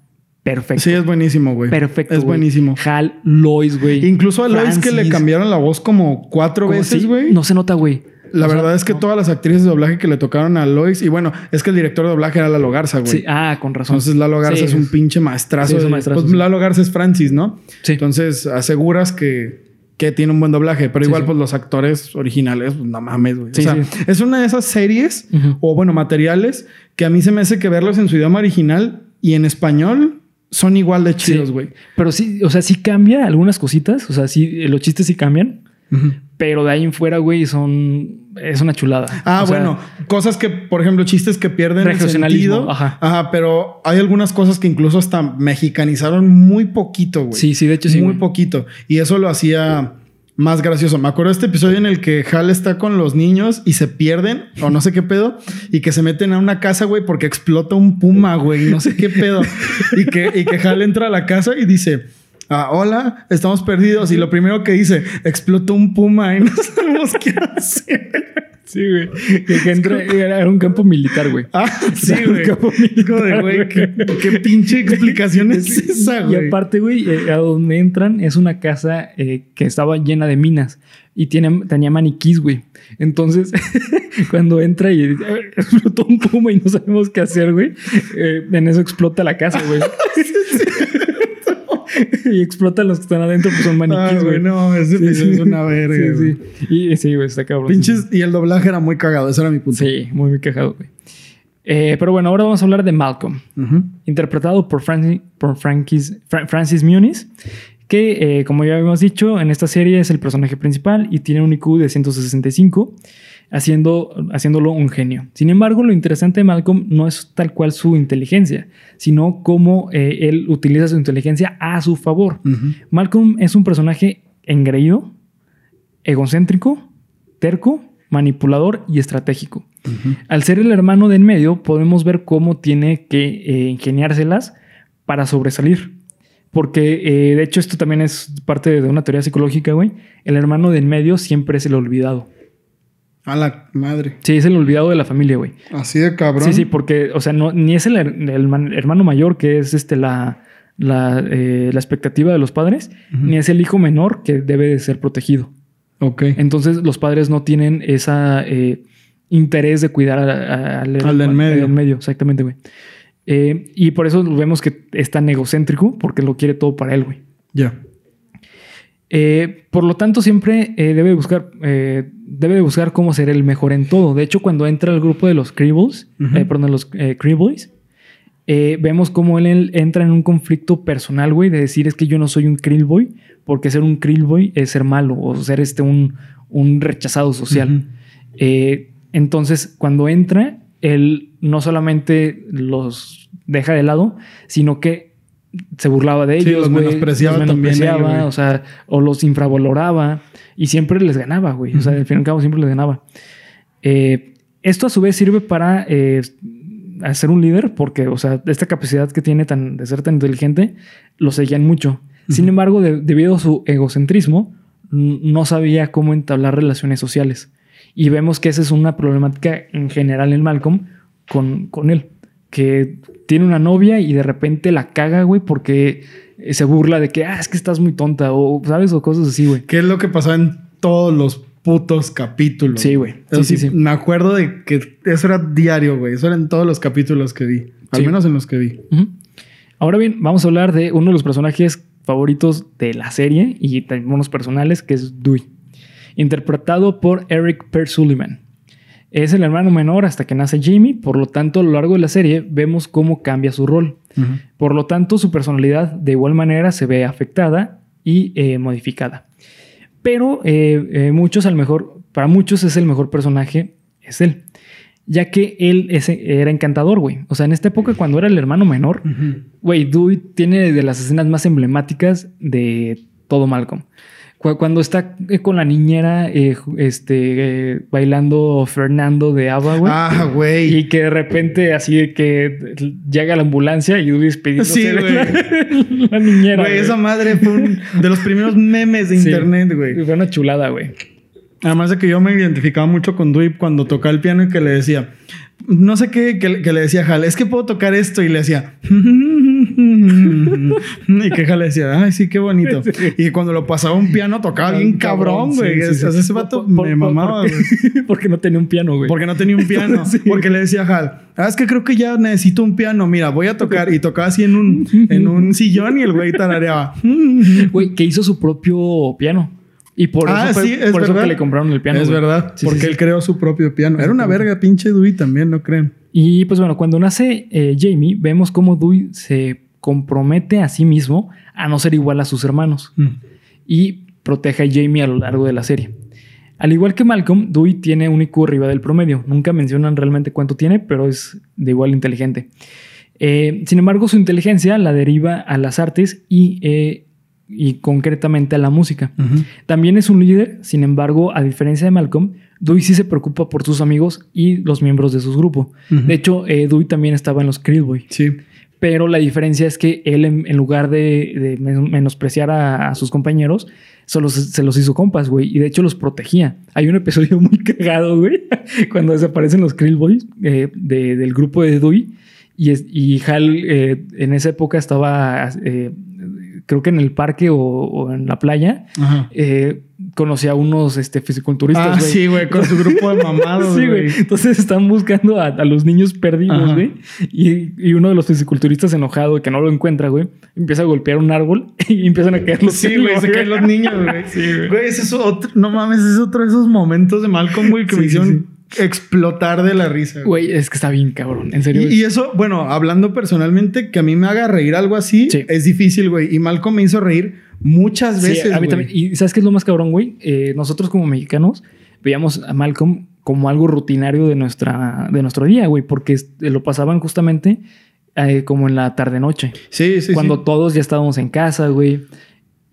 perfecto. Sí, es buenísimo, güey. Perfecto. Es güey. buenísimo. Hal, Lois, güey. Incluso a Lois que le cambiaron la voz como cuatro veces, güey. No se nota, güey. La O sea, verdad es que no. todas las actrices de doblaje que le tocaron a Lois, y bueno, es que el director de doblaje era Lalo Garza, güey. Sí, ah, con razón. Entonces Lalo Garza Sí, es un pinche maestrazo. Sí, es un de- maestrazo, pues. Lalo Garza es Francis, ¿no? Sí. Entonces aseguras que, que tiene un buen doblaje, pero igual pues los actores originales, pues no mames, güey. O sea, es una de esas series o bueno, materiales que a mí se me hace que verlos en su idioma original y en español son igual de chidos, Sí. güey. Pero sí, o sea, sí cambia algunas cositas. O sea, sí, los chistes sí cambian. Pero de ahí en fuera, güey, son. Es una chulada. Ah, O sea, bueno, cosas que, por ejemplo, chistes que pierden el sentido. ajá. pero hay algunas cosas que incluso hasta mexicanizaron muy poquito, güey. Sí, sí, de hecho sí. muy poquito. Y eso lo hacía más gracioso. Me acuerdo de este episodio en el que Hal está con los niños y se pierden, o no sé qué pedo, y que se meten a una casa, güey, porque explota un puma, güey, no sé qué pedo. y, que, y que Hal entra a la casa y dice. Ah, hola, estamos perdidos. Y lo primero que dice, explotó un puma y no sabemos qué hacer. Sí, güey. Que, entra- era un campo militar, güey. Ah, sí, Un güey. campo de güey, ¿qué, qué pinche explicación es esa, Y güey. aparte, güey, eh, a donde entran es una casa eh, que estaba llena de minas y tiene, tenía maniquís, güey. Entonces, cuando entra y eh, explotó un puma y no sabemos qué hacer, güey, eh, en eso explota la casa, güey. y explotan los que están adentro, pues son Ah, maniquís, güey, no, ese Sí, episodio sí. es una verga. Sí, sí. Y sí, güey, está cabrón. Pinches, y el doblaje era muy cagado, ese era mi punto. Sí, muy, muy quejado, güey. Eh, pero bueno, ahora vamos a hablar de Malcolm interpretado por, Francis, por Frankis- Fra- Francis Muniz, que eh, como ya habíamos dicho, en esta serie es el personaje principal y tiene un IQ de 165. Haciendo, haciéndolo un genio. Sin embargo, lo interesante de Malcolm no es tal cual su inteligencia, sino cómo eh, él utiliza su inteligencia a su favor. Malcolm es un personaje engreído, egocéntrico, terco, manipulador y estratégico. Al ser el hermano de en medio, podemos ver cómo tiene que eh, ingeniárselas para sobresalir. Porque, eh, de hecho, esto también es parte de una teoría psicológica, güey. El hermano de en medio siempre es el olvidado. A la madre. Sí, es el olvidado de la familia, güey. Así de cabrón. Sí, sí, porque, o sea, no, ni es el, hermano mayor, que es este la, la, eh, expectativa de los padres, ni es el hijo menor que debe de ser protegido. Ok. Entonces, los padres no tienen esa eh, interés de cuidar al, al del medio. medio, exactamente, güey. Eh, y por eso vemos que es tan egocéntrico, porque lo quiere todo para él, güey. Ya. Eh, por lo tanto, siempre eh, debe, buscar, debe de buscar cómo ser el mejor en todo. De hecho, cuando entra al grupo de los Creebles, perdón, los Creeboys, vemos cómo él entra en un conflicto personal, güey, de decir es que yo no soy un Creelboy, porque ser un Creelboy es ser malo o ser este un, un rechazado social. entonces, cuando entra, él no solamente los deja de lado, sino que se burlaba de ellos, los menospreciaba, también o sea, o los infravaloraba y siempre les ganaba, güey. O sea, al fin y al cabo siempre les ganaba. Eh, esto a su vez sirve para eh, ser un líder porque, o sea, esta capacidad que tiene tan, de ser tan inteligente, lo seguían mucho. Sin embargo, debido a su egocentrismo, no sabía cómo entablar relaciones sociales. Y vemos que esa es una problemática en general en Malcolm con, con él. Que tiene una novia y de repente la caga, güey, porque se burla de que, ah, es que estás muy tonta o, ¿sabes? O cosas así, güey. ¿Qué es lo que pasaba en todos los putos capítulos? Sí, güey. Sí, sí, sí, Me acuerdo de que eso era diario, güey. Eso era en todos los capítulos que vi. Al menos en los que vi. Ahora bien, vamos a hablar de uno de los personajes favoritos de la serie y también unos personales, que es Dewey interpretado por Eric Persullivan. Es el hermano menor hasta que nace Jamie, por lo tanto a lo largo de la serie vemos cómo cambia su rol. Por lo tanto su personalidad de igual manera se ve afectada y eh, modificada. Pero eh, eh, muchos, al mejor, para muchos es el mejor personaje, es él. Ya que él era encantador, güey. O sea, en esta época cuando era el hermano menor, güey, Dewey tiene de las escenas más emblemáticas de todo Malcolm. Cuando está eh, con la niñera eh, este, eh, bailando Fernando de Ava, güey. Ah, güey. Y que de repente así de que llega la ambulancia y Dewey despidiéndose sí, güey. la, niñera. Güey, esa madre fue un de los primeros memes de internet, güey. Fue una chulada, güey. Además de que yo me identificaba mucho con Dewey cuando tocaba el piano y que le decía, no sé qué, que, le decía Hal, es que puedo tocar esto y le decía, y que le decía, ay, sí, qué bonito. Y cuando lo pasaba un piano tocaba bien cabrón, güey. ese vato me mamaba, güey. Porque no tenía un piano, güey. Porque no tenía un piano. Porque le decía a Hal, ah, es que creo que ya necesito un piano. Mira, voy a tocar. Y tocaba así en un, en un sillón y el güey tarareaba. Güey, que hizo su propio piano. Y por ah, eso, por eso que le compraron el piano. Es verdad, porque él creó su propio piano. Era una verga, pinche Dewey también, ¿no creen? Y pues bueno, cuando nace eh, Jamie, vemos cómo Dewey se compromete a sí mismo a no ser igual a sus hermanos. Mm. Y protege a Jamie a lo largo de la serie. Al igual que Malcolm, Dewey tiene un IQ arriba del promedio. Nunca mencionan realmente cuánto tiene, pero es de igual inteligente. Eh, sin embargo, su inteligencia la deriva a las artes y eh, y concretamente a la música. También es un líder, sin embargo, a diferencia de Malcolm, Dewey sí se preocupa por sus amigos y los miembros de su grupo. De hecho, eh, Dewey también estaba en los Creed Sí. Pero la diferencia es que él, en, lugar de, menospreciar a, sus compañeros, solo se, los hizo compas, güey. Y de hecho los protegía. Hay un episodio muy cagado, güey, cuando desaparecen los Krill Boys eh, del grupo de Dewey. Y, y Hal eh, en esa época estaba creo que en el parque o, en la playa, eh, conocí a unos este, fisiculturistas. Ah, sí, güey, con su grupo de mamados. sí, güey. Entonces están buscando a, los niños perdidos, güey. Y, uno de los fisiculturistas enojado que no lo encuentra, güey, empieza a golpear un árbol y empiezan a caer los Sí, güey, se caen los niños, güey. Sí, güey. ese es otro, no mames, es otro de esos momentos de Malcolm, güey, que me hicieron explotar de la risa. Güey, es que está bien cabrón, en serio. Y, eso, bueno, hablando personalmente, que a mí me haga reír algo así, es difícil, güey. Y Malcolm me hizo reír muchas veces. a mí también. Y ¿sabes qué es lo más cabrón, güey? Eh, nosotros como mexicanos veíamos a Malcolm como algo rutinario de, nuestra, de nuestro día, güey, porque lo pasaban justamente eh, como en la tarde-noche. Sí, sí, Cuando todos ya estábamos en casa, güey.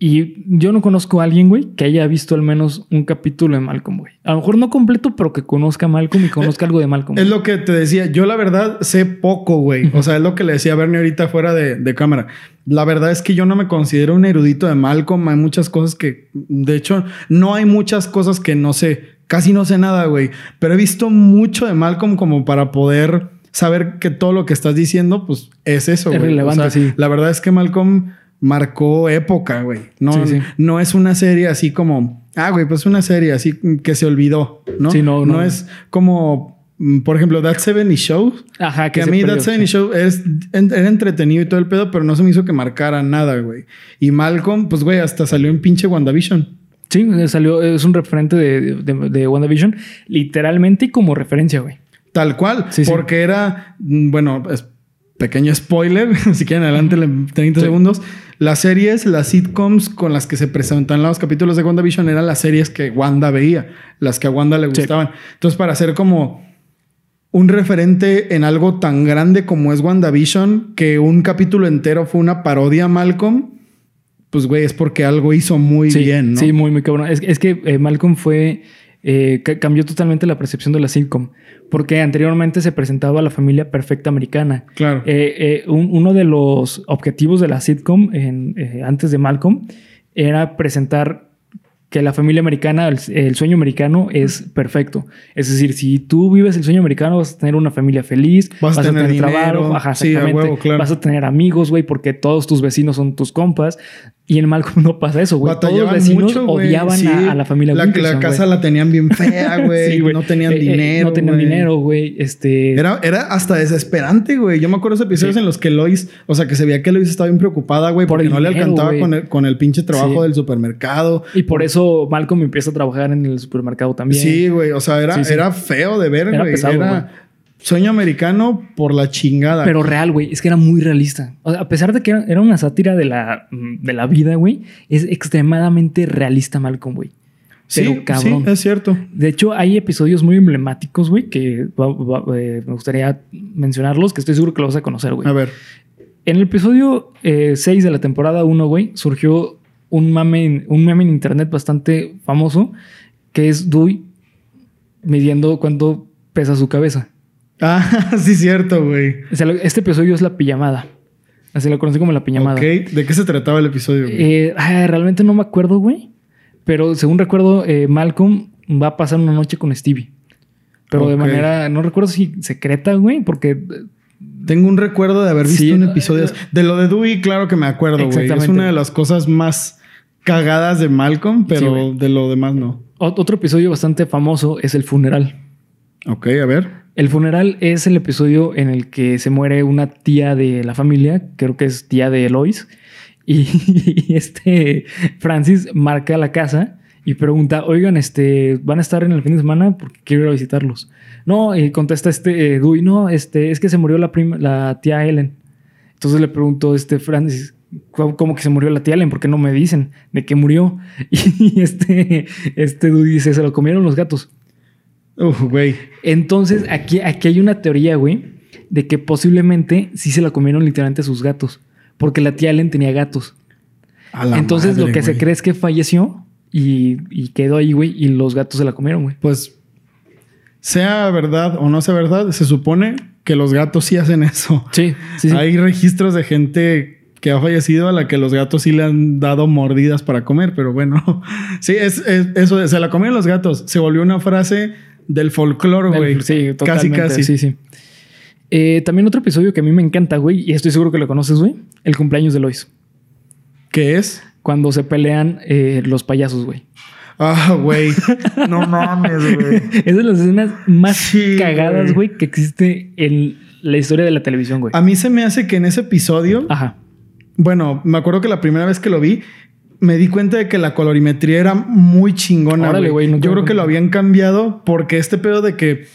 Y yo no conozco a alguien, güey, que haya visto al menos un capítulo de Malcolm, güey. A lo mejor no completo, pero que conozca a Malcolm y conozca algo de Malcolm. Es lo que te decía. Yo, la verdad, sé poco, güey. O sea, es lo que le decía a Bernie ahorita fuera de, de, cámara. La verdad es que yo no me considero un erudito de Malcolm. Hay muchas cosas que, de hecho, no hay muchas cosas que no sé. Casi no sé nada, güey. Pero he visto mucho de Malcolm como para poder saber que todo lo que estás diciendo, pues es eso, güey. Es relevante, sí. La verdad es que Malcolm marcó época, güey. No, no es una serie así como, ah, güey, pues una serie así que se olvidó, ¿no? Sí, no, no. no es como, mm, por ejemplo, That 70 Show. Ajá, que, a mí That 70 Show es, era entretenido y todo el pedo, pero no se me hizo que marcara nada, güey. Y Malcolm, pues, güey, hasta salió en pinche WandaVision. Sí, salió, es un referente de, de, de WandaVision, literalmente y como referencia, güey. Tal cual, porque era, mm, bueno, es pequeño spoiler, si quieren adelante 30 segundos. Las series, las sitcoms con las que se presentan los capítulos de WandaVision eran las series que Wanda veía, las que a Wanda le gustaban. Entonces, para hacer como un referente en algo tan grande como es WandaVision, que un capítulo entero fue una parodia a Malcolm, pues güey, es porque algo hizo muy bien, ¿no? Sí, muy, muy cabrón. Es, es que eh, Malcolm fue eh, cambió totalmente la percepción de la sitcom, porque anteriormente se presentaba la familia perfecta americana. Claro. Eh, eh, uno de los objetivos de la sitcom en, antes de Malcolm era presentar que la familia americana, el, sueño americano es perfecto. Es decir, si tú vives el sueño americano, vas a tener una familia feliz, vas, a tener, trabajo, vas a tener amigos, güey, porque todos tus vecinos son tus compas. Y en Malcolm no pasa eso, güey. Todos los vecinos odiaban a, la familia La, la casa la tenían bien fea, güey. no tenían eh, eh, dinero. no tenían dinero, güey. Este... Era, era hasta desesperante, güey. Yo me acuerdo de episodios en los que Lois, o sea, que se veía que Lois estaba bien preocupada, güey, porque no le alcanzaba con el, con el pinche trabajo del supermercado. Y por, eso Malcolm empieza a trabajar en el supermercado también. Sí, güey. O sea, era, era feo de ver, güey. Era, Sueño americano por la chingada. Pero real, güey. Es que era muy realista. a pesar de que era, una sátira de la, de la vida, güey, es extremadamente realista Malcolm, güey. Sí, cabrón. sí, es cierto. De hecho, hay episodios muy emblemáticos, güey, que eh, me gustaría mencionarlos, que estoy seguro que lo vas a conocer, güey. A ver. En el episodio 6 eh, de la temporada 1, güey, surgió un meme, un meme en internet bastante famoso, que es Dewey midiendo cuánto pesa su cabeza. Ah, sí, cierto, güey. este episodio es la pijamada. Así lo conocí como la pijamada. Ok, ¿de qué se trataba el episodio? Eh, realmente no me acuerdo, güey. Pero según recuerdo, eh, Malcolm va a pasar una noche con Stevie. Pero de manera, no recuerdo si secreta, güey, porque... Eh, Tengo un recuerdo de haber visto un episodio. De lo de Dewey, claro que me acuerdo, güey. Es una de las cosas más cagadas de Malcolm, pero de lo demás no. Otro episodio bastante famoso es el funeral. Ok, a ver. El funeral es el episodio en el que se muere una tía de la familia, creo que es tía de Elois, y, este Francis marca la casa y pregunta, oigan, este, ¿van a estar en el fin de semana? Porque quiero ir a visitarlos. No, y contesta este eh, no, este, es que se murió la, prima, la tía Ellen. Entonces le pregunto, este Francis, ¿cómo que se murió la tía Ellen? ¿Por qué no me dicen de qué murió? Y este, este dice, se lo comieron los gatos. Uf, güey. Entonces, aquí, aquí hay una teoría, güey, de que posiblemente sí se la comieron literalmente a sus gatos. Porque la tía Allen tenía gatos. Entonces, lo que se cree es que falleció y, quedó ahí, güey, y los gatos se la comieron, güey. Pues, sea verdad o no sea verdad, se supone que los gatos sí hacen eso. Sí, sí, sí. Hay registros de gente que ha fallecido a la que los gatos sí le han dado mordidas para comer, pero bueno, sí, es, eso, se la comieron los gatos. Se volvió una frase del folclore, güey. Sí, totalmente. Casi, casi. Sí, sí. Eh, también otro episodio que a mí me encanta, güey, y estoy seguro que lo conoces, güey. El cumpleaños de Lois. ¿Qué es? Cuando se pelean eh, los payasos, güey. Ah, güey. No mames, güey. es de las escenas más cagadas, güey, que existe en la historia de la televisión, güey. A mí se me hace que en ese episodio. Ajá. Bueno, me acuerdo que la primera vez que lo vi, me di cuenta de que la colorimetría era muy chingona. güey. yo creo que lo habían cambiado porque este pedo de que.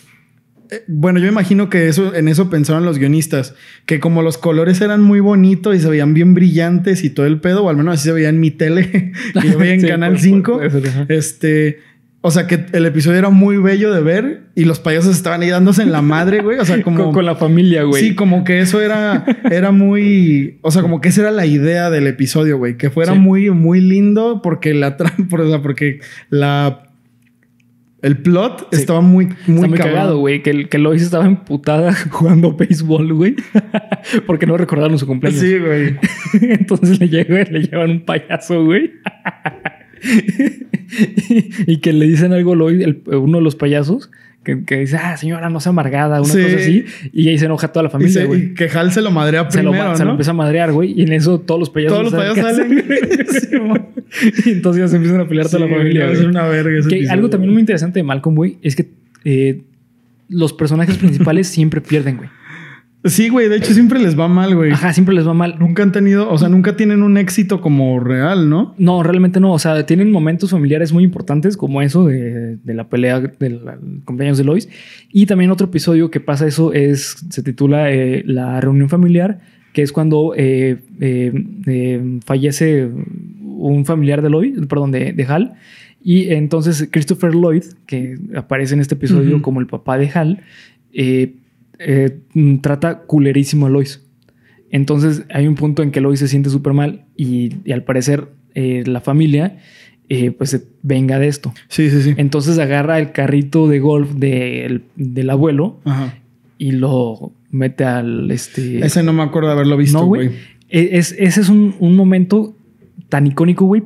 Eh, bueno, yo imagino que eso, en eso pensaron los guionistas, que como los colores eran muy bonitos y se veían bien brillantes y todo el pedo, o al menos así se veía en mi tele, que yo veía en Canal 5, este, O sea, que el episodio era muy bello de ver y los payasos estaban ahí dándose en la madre, güey. O sea, como. Con, la familia, güey. Sí, como que eso era, era muy. O sea, como que esa era la idea del episodio, güey. Que fuera muy, muy lindo porque la trampa, o sea, porque la el plot estaba muy, muy, Está muy cagado, güey. Que, que Lois estaba emputada jugando béisbol, güey. Porque no recordaron su cumpleaños. Sí, güey. Entonces le, le llevan un payaso, güey. y que le dicen algo Lois, uno de los payasos, que, dice, ah, señora, no sea amargada, una cosa así. Y ahí se enoja toda la familia, güey. Y, que Hal se lo madrea primero, se lo, Se lo empieza a madrear, güey. Y en eso todos los payasos... Todos los payasos salen. y entonces ya se empiezan a pelear toda la familia, Es una verga que Algo también muy interesante de Malcolm, güey, es que eh, los personajes principales siempre pierden, güey. Sí, güey, de hecho siempre les va mal, güey. Ajá, siempre les va mal. Nunca han tenido, o sea, nunca tienen un éxito como real, ¿no? No, realmente no. O sea, tienen momentos familiares muy importantes como eso de, la pelea del cumpleaños de Lois. Y también otro episodio que pasa eso es, se titula eh, La reunión familiar, que es cuando eh, eh, fallece un familiar de Lois, perdón, de, Hal. Y entonces Christopher Lloyd, que aparece en este episodio como el papá de Hal, eh, eh, mm, trata culerísimo a Lois. Entonces hay un punto en que Lois se siente súper mal y, al parecer eh, la familia eh, pues se venga de esto. Sí, sí, sí. Entonces agarra el carrito de golf del abuelo y lo mete al este. Ese no me acuerdo de haberlo visto, güey. E, es, ese es un, momento tan icónico, güey,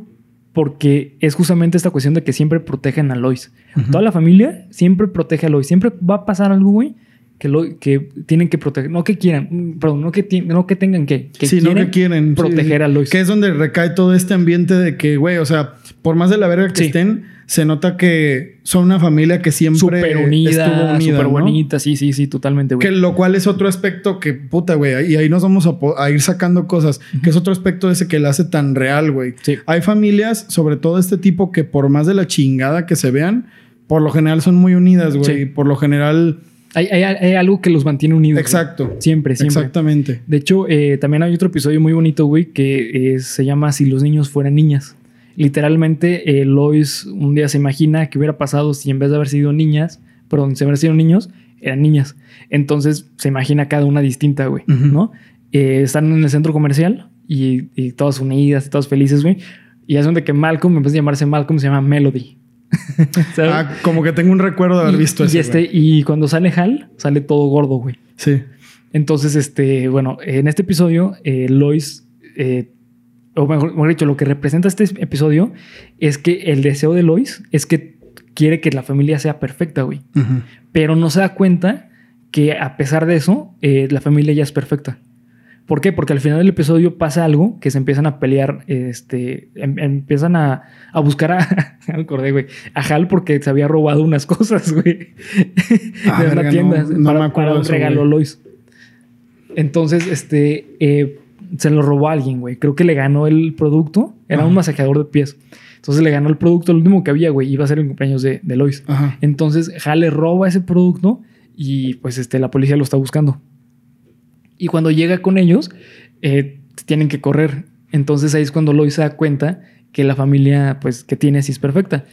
porque es justamente esta cuestión de que siempre protegen a Lois. Toda la familia siempre protege a Lois. Siempre va a pasar algo, güey, que, lo, que tienen que proteger, no que quieran, perdón, no que, no que tengan que, que, sí, quieren, no que quieren proteger a Lois. Que es donde recae todo este ambiente de que, güey, o sea, por más de la verga que estén, se nota que son una familia que siempre super unida, estuvo unida, súper bonita, sí, sí, sí, totalmente, güey. Que lo cual es otro aspecto que, puta, güey, y ahí nos vamos a, ir sacando cosas, que es otro aspecto ese que le hace tan real, güey. Hay familias, sobre todo este tipo, que por más de la chingada que se vean, por lo general son muy unidas, güey. Por lo general hay, algo que los mantiene unidos. Exacto. Siempre, siempre. Exactamente. De hecho, eh, también hay otro episodio muy bonito, güey, que eh, se llama Si los niños fueran niñas. Literalmente, eh, Lois un día se imagina que hubiera pasado si en vez de haber sido niñas, perdón, si hubiera sido niños, eran niñas. Entonces se imagina cada una distinta, güey, ¿no? están en el centro comercial y, todas unidas y todas felices, güey. Y es donde que Malcolm, en vez de llamarse Malcolm, se llama Melody. ah, como que tengo un recuerdo de haber visto eso. Y, este, y cuando sale Hal, sale todo gordo, güey. Sí. Entonces, este, bueno, en este episodio, eh, Lois, eh, o mejor, dicho, lo que representa este episodio es que el deseo de Lois es que quiere que la familia sea perfecta, güey. Pero no se da cuenta que a pesar de eso, eh, la familia ya es perfecta. ¿Por qué? Porque al final del episodio pasa algo que se empiezan a pelear, este, em, empiezan a, buscar a, me acordé, güey, a Hal porque se había robado unas cosas, güey, ah, de una tienda para, un regalo Lois. Entonces, este, eh, se lo robó a alguien, güey. Creo que le ganó el producto. Era un masajeador de pies. Entonces le ganó el producto, el último que había, güey. Iba a ser el cumpleaños de, de Lois. Entonces Hal le roba ese producto y pues este, la policía lo está buscando. Y cuando llega con ellos, eh, tienen que correr. Entonces ahí es cuando Lois se da cuenta que la familia pues, que tiene así es perfecta.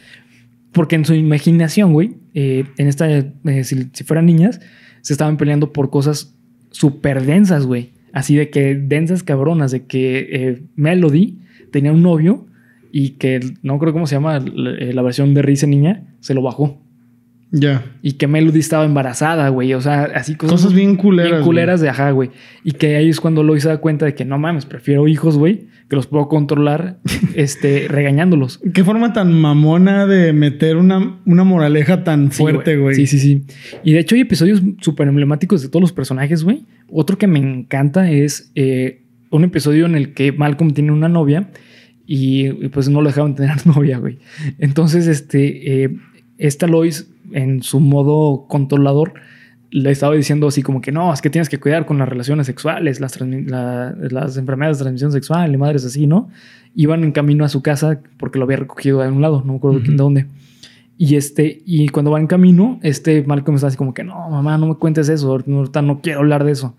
Porque en su imaginación, güey, eh, en esta, eh, si, fueran niñas, se estaban peleando por cosas súper densas, güey. Así de que densas cabronas, de que Melody tenía un novio y que no creo cómo se llama la, versión de Rice niña, se lo bajó. Ya. Y que Melody estaba embarazada, güey. O sea, así cosas, cosas bien culeras. Bien culeras de ajá, güey. Y que ahí es cuando Lois se da cuenta de que no mames, prefiero hijos, güey, que los puedo controlar, este, regañándolos. Qué forma tan mamona de meter una, una moraleja tan fuerte, güey. Sí, sí, sí. Y de hecho hay episodios súper emblemáticos de todos los personajes, güey. Otro que me encanta es eh, un episodio en el que Malcolm tiene una novia y, pues no lo dejaban tener novia, güey. Entonces, este, eh, esta Lois en su modo controlador, le estaba diciendo así como que no, es que tienes que cuidar con las relaciones sexuales, las, las enfermedades de transmisión sexual y madres así, ¿no? Iban en camino a su casa porque lo había recogido de un lado, no me acuerdo de dónde. Y este, y cuando va en camino, este Malcolm está así como que no, mamá, no me cuentes eso, ahorita no quiero hablar de eso.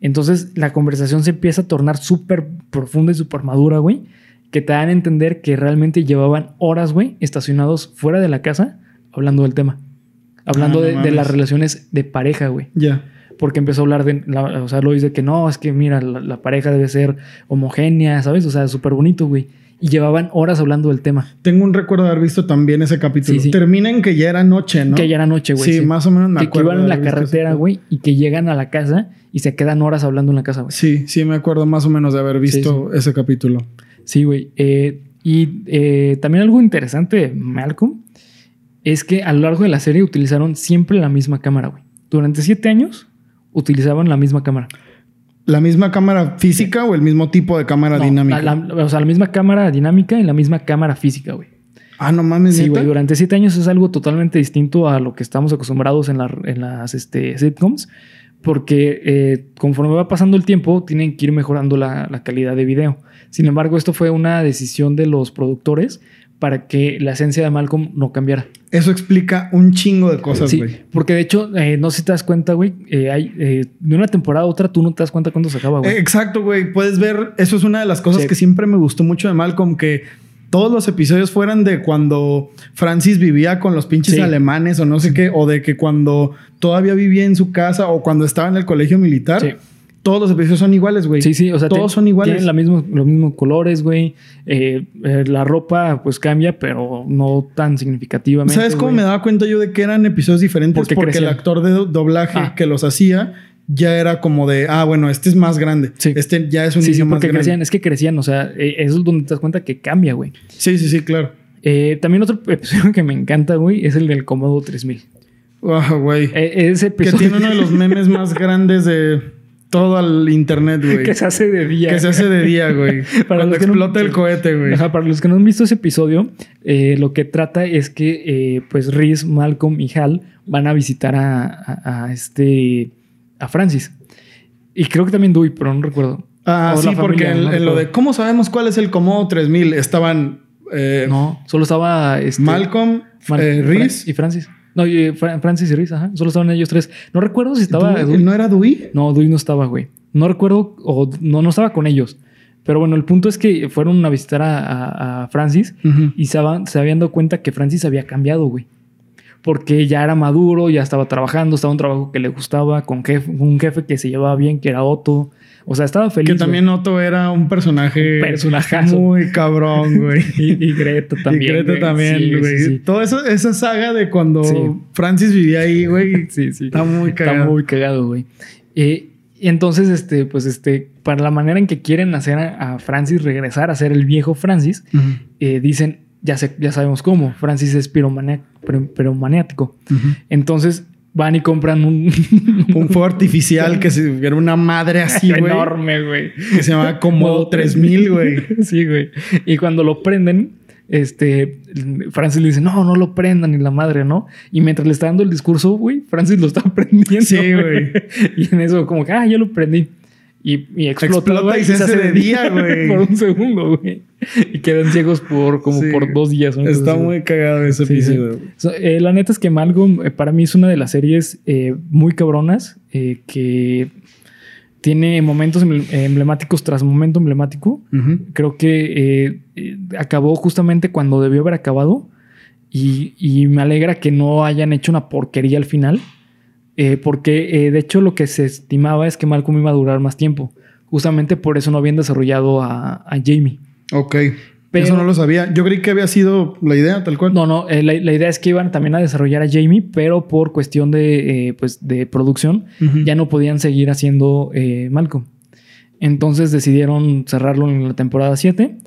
Entonces la conversación se empieza a tornar súper profunda y súper madura, güey, que te dan a entender que realmente llevaban horas, güey, estacionados fuera de la casa hablando del tema. Hablando Ah, no de, las relaciones de pareja, güey. Ya. Porque empezó a hablar de, la- o sea, lo dice que no, es que mira, la, la pareja debe ser homogénea, ¿sabes? O sea, súper bonito, güey. Y llevaban horas hablando del tema. Tengo un recuerdo de haber visto también ese capítulo. Sí, sí. Termina en que ya era noche, ¿no? Que ya era noche, güey. Sí, más o menos me que, que acuerdo. iban de en la carretera, güey, y que llegan a la casa y se quedan horas hablando en la casa, güey. Sí, sí, me acuerdo más o menos de haber visto ese capítulo. Sí, güey. Eh, y eh, también algo interesante Malcolm es que a lo largo de la serie utilizaron siempre la misma cámara, güey. Durante siete años utilizaban la misma cámara. ¿La misma cámara física o el mismo tipo de cámara No, dinámica? la- la- o sea, la misma cámara dinámica y la misma cámara física, güey. Ah, no mames, Sí, güey. Durante siete años es algo totalmente distinto a lo que estamos acostumbrados en, la- en las este, sitcoms. Porque eh, conforme va pasando el tiempo, tienen que ir mejorando la, la calidad de video. Sin embargo, esto fue una decisión de los productores para que la esencia de Malcolm no cambiara. Eso explica un chingo de cosas, Sí, güey. porque de hecho, eh, no sé si te das cuenta, güey, eh, hay, eh, de una temporada a otra tú no te das cuenta cuándo se acaba, güey. Eh, Exacto, güey. Puedes ver, eso es una de las cosas Sí. que siempre me gustó mucho de Malcolm, que todos los episodios fueran de cuando Francis vivía con los pinches Sí. alemanes o no sé qué, o de que cuando todavía vivía en su casa o cuando estaba en el colegio militar. Sí. Todos los episodios son iguales, güey. Sí, sí, o sea, todos son iguales. Tienen la mismo, los mismos colores, güey. Eh, eh, la ropa, pues cambia, pero no tan significativamente. ¿Sabes cómo güey. me daba cuenta yo de que eran episodios diferentes? Porque Porque, el actor de do- doblaje Ah. que los hacía ya era como de, ah, bueno, este es más grande. Sí. Este ya es un Sí, sí, niño más porque grande. crecían, es que crecían, o sea, eh, eso es donde te das cuenta que cambia, güey. Sí, sí, sí, claro. Eh, también otro episodio que me encanta, güey, es el del Comodo 3000. Ah, güey. Eh, ese que episodio tiene uno de los memes más grandes de todo el internet, güey. que se hace de día. Que se hace de día, güey. Para Cuando no- explota el cohete, güey. Ajá, para los que no han visto ese episodio, eh, lo que trata es que eh, pues Reese, Malcolm y Hal van a visitar a, a- a este a Francis. Y creo que también Dewey, pero no recuerdo. Ah, O sí, porque en, no en lo de cómo sabemos cuál es el Comodo 3000 estaban eh, No, solo estaba este, Malcolm, Mal- Reese. y Francis. No, y, eh, Fra- Francis y Reese, ajá. Solo estaban ellos tres. No recuerdo si estaba Dewey- Dewey. ¿No era Dewey? No, Dewey no estaba, güey. No recuerdo, o no, no estaba con ellos. Pero bueno, el punto es que fueron a visitar a, a- a Francis y se habían dado cuenta que Francis había cambiado, güey. Porque ya era maduro, ya estaba trabajando, estaba en un trabajo que le gustaba, con jefe- un jefe que se llevaba bien, que era Otto. O sea, estaba feliz. Que también Otto era un personaje personajazo. muy cabrón, güey. Y, y Greta también. y Greta güey. también, Sí, güey. Sí, sí. Todo eso, esa saga de cuando. Francis vivía ahí, güey. Sí, sí. Está muy Está cagado. muy cagado, güey. Eh, y entonces, este, pues, este, para la manera en que quieren hacer a, a Francis regresar a ser el viejo Francis, eh, dicen, ya, sé, ya sabemos cómo, Francis es piromaniático. Ujú. Entonces van y compran un, Un fuego artificial que se, era una madre así, güey. enorme, güey. Que se llamaba Comodo 3000, güey. Sí, güey. Y cuando lo prenden, este, Francis le dice, no, no lo prendan, ni la madre, ¿no? Y mientras le está dando el discurso, güey, Francis lo está prendiendo. Sí, güey. Y en eso, como que, ah, ya lo prendí. Y, y explota, Explota y se hace de día, güey. por un segundo, güey. Y quedan ciegos por como Sí. por dos días. ¿no? Está Entonces, muy cagado ese Sí, sí. episodio. So, eh, la neta es que Malcolm eh, para mí es una de las series eh, muy cabronas que tiene momentos emble- emblemáticos tras momento emblemático. Creo que acabó justamente cuando debió haber acabado y, y me alegra que no hayan hecho una porquería al final eh, porque eh, de hecho lo que se estimaba es que Malcolm iba a durar más tiempo. Justamente por eso no habían desarrollado a, a Jamie. Ok. Pero- Eso no lo sabía. Yo creí que había sido la idea, tal cual. No, no, eh, la, la idea es que iban también a desarrollar a Jamie, pero por cuestión de, pues, de producción ya no podían seguir haciendo Malcolm. Entonces decidieron cerrarlo en la temporada 7.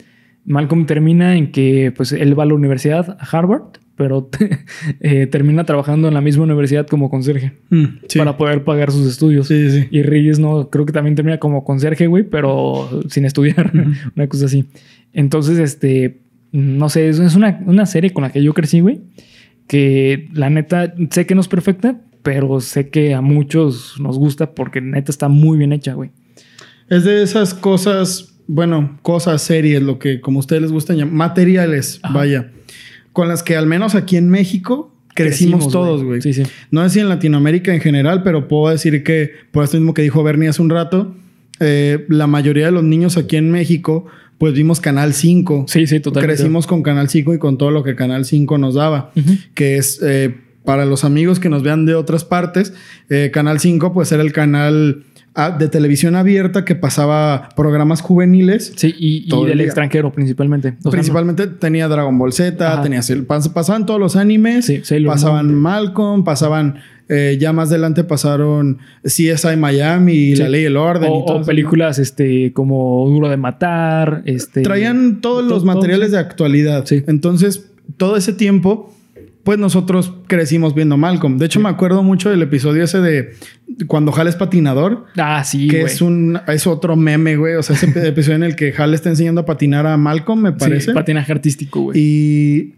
Malcolm termina en que pues, él va a la universidad, a Harvard, pero eh, termina trabajando en la misma universidad como conserje Mm, sí. para poder pagar sus estudios. Sí, sí. Y Reyes no, creo que también termina como conserje, güey, pero sin estudiar, una cosa así. Entonces, este, no sé, es es una, una serie con la que yo crecí, güey, que la neta, sé que no es perfecta, pero sé que a muchos nos gusta porque neta está muy bien hecha, güey. Es de esas cosas, bueno, cosas, series, lo que como a ustedes les gustan llamar, materiales, Ajá. vaya, con las que al menos aquí en México crecimos, todos, güey. Sí, sí. No sé si en Latinoamérica en general, pero puedo decir que, por esto mismo que dijo Bernie hace un rato, eh, la mayoría de los niños aquí en México, pues vimos Canal 5. Sí, sí, totalmente. Crecimos con Canal 5 y con todo lo que Canal 5 nos daba, que es eh, para los amigos que nos vean de otras partes, eh, Canal 5 pues era el canal de televisión abierta que pasaba programas juveniles. Sí, y, del extranjero principalmente. O sea, Principalmente tenía Dragon Ball Z, Ajá. tenía pasaban todos los animes, Sí, pasaban Moon. Malcolm, pasaban eh, ya más adelante pasaron CSI Miami y Sí. La Ley y el Orden O, y todo o películas este, como Duro de Matar. Este, Traían todos los materiales todo, de actualidad. Sí. Entonces, todo ese tiempo, pues nosotros crecimos viendo Malcolm. De hecho, me acuerdo mucho del episodio ese de cuando Hal es patinador, Ah, sí, que güey. es un es otro meme, güey. O sea, ese episodio en el que Hal está enseñando a patinar a Malcolm, me parece. Sí, patinaje artístico, güey. Y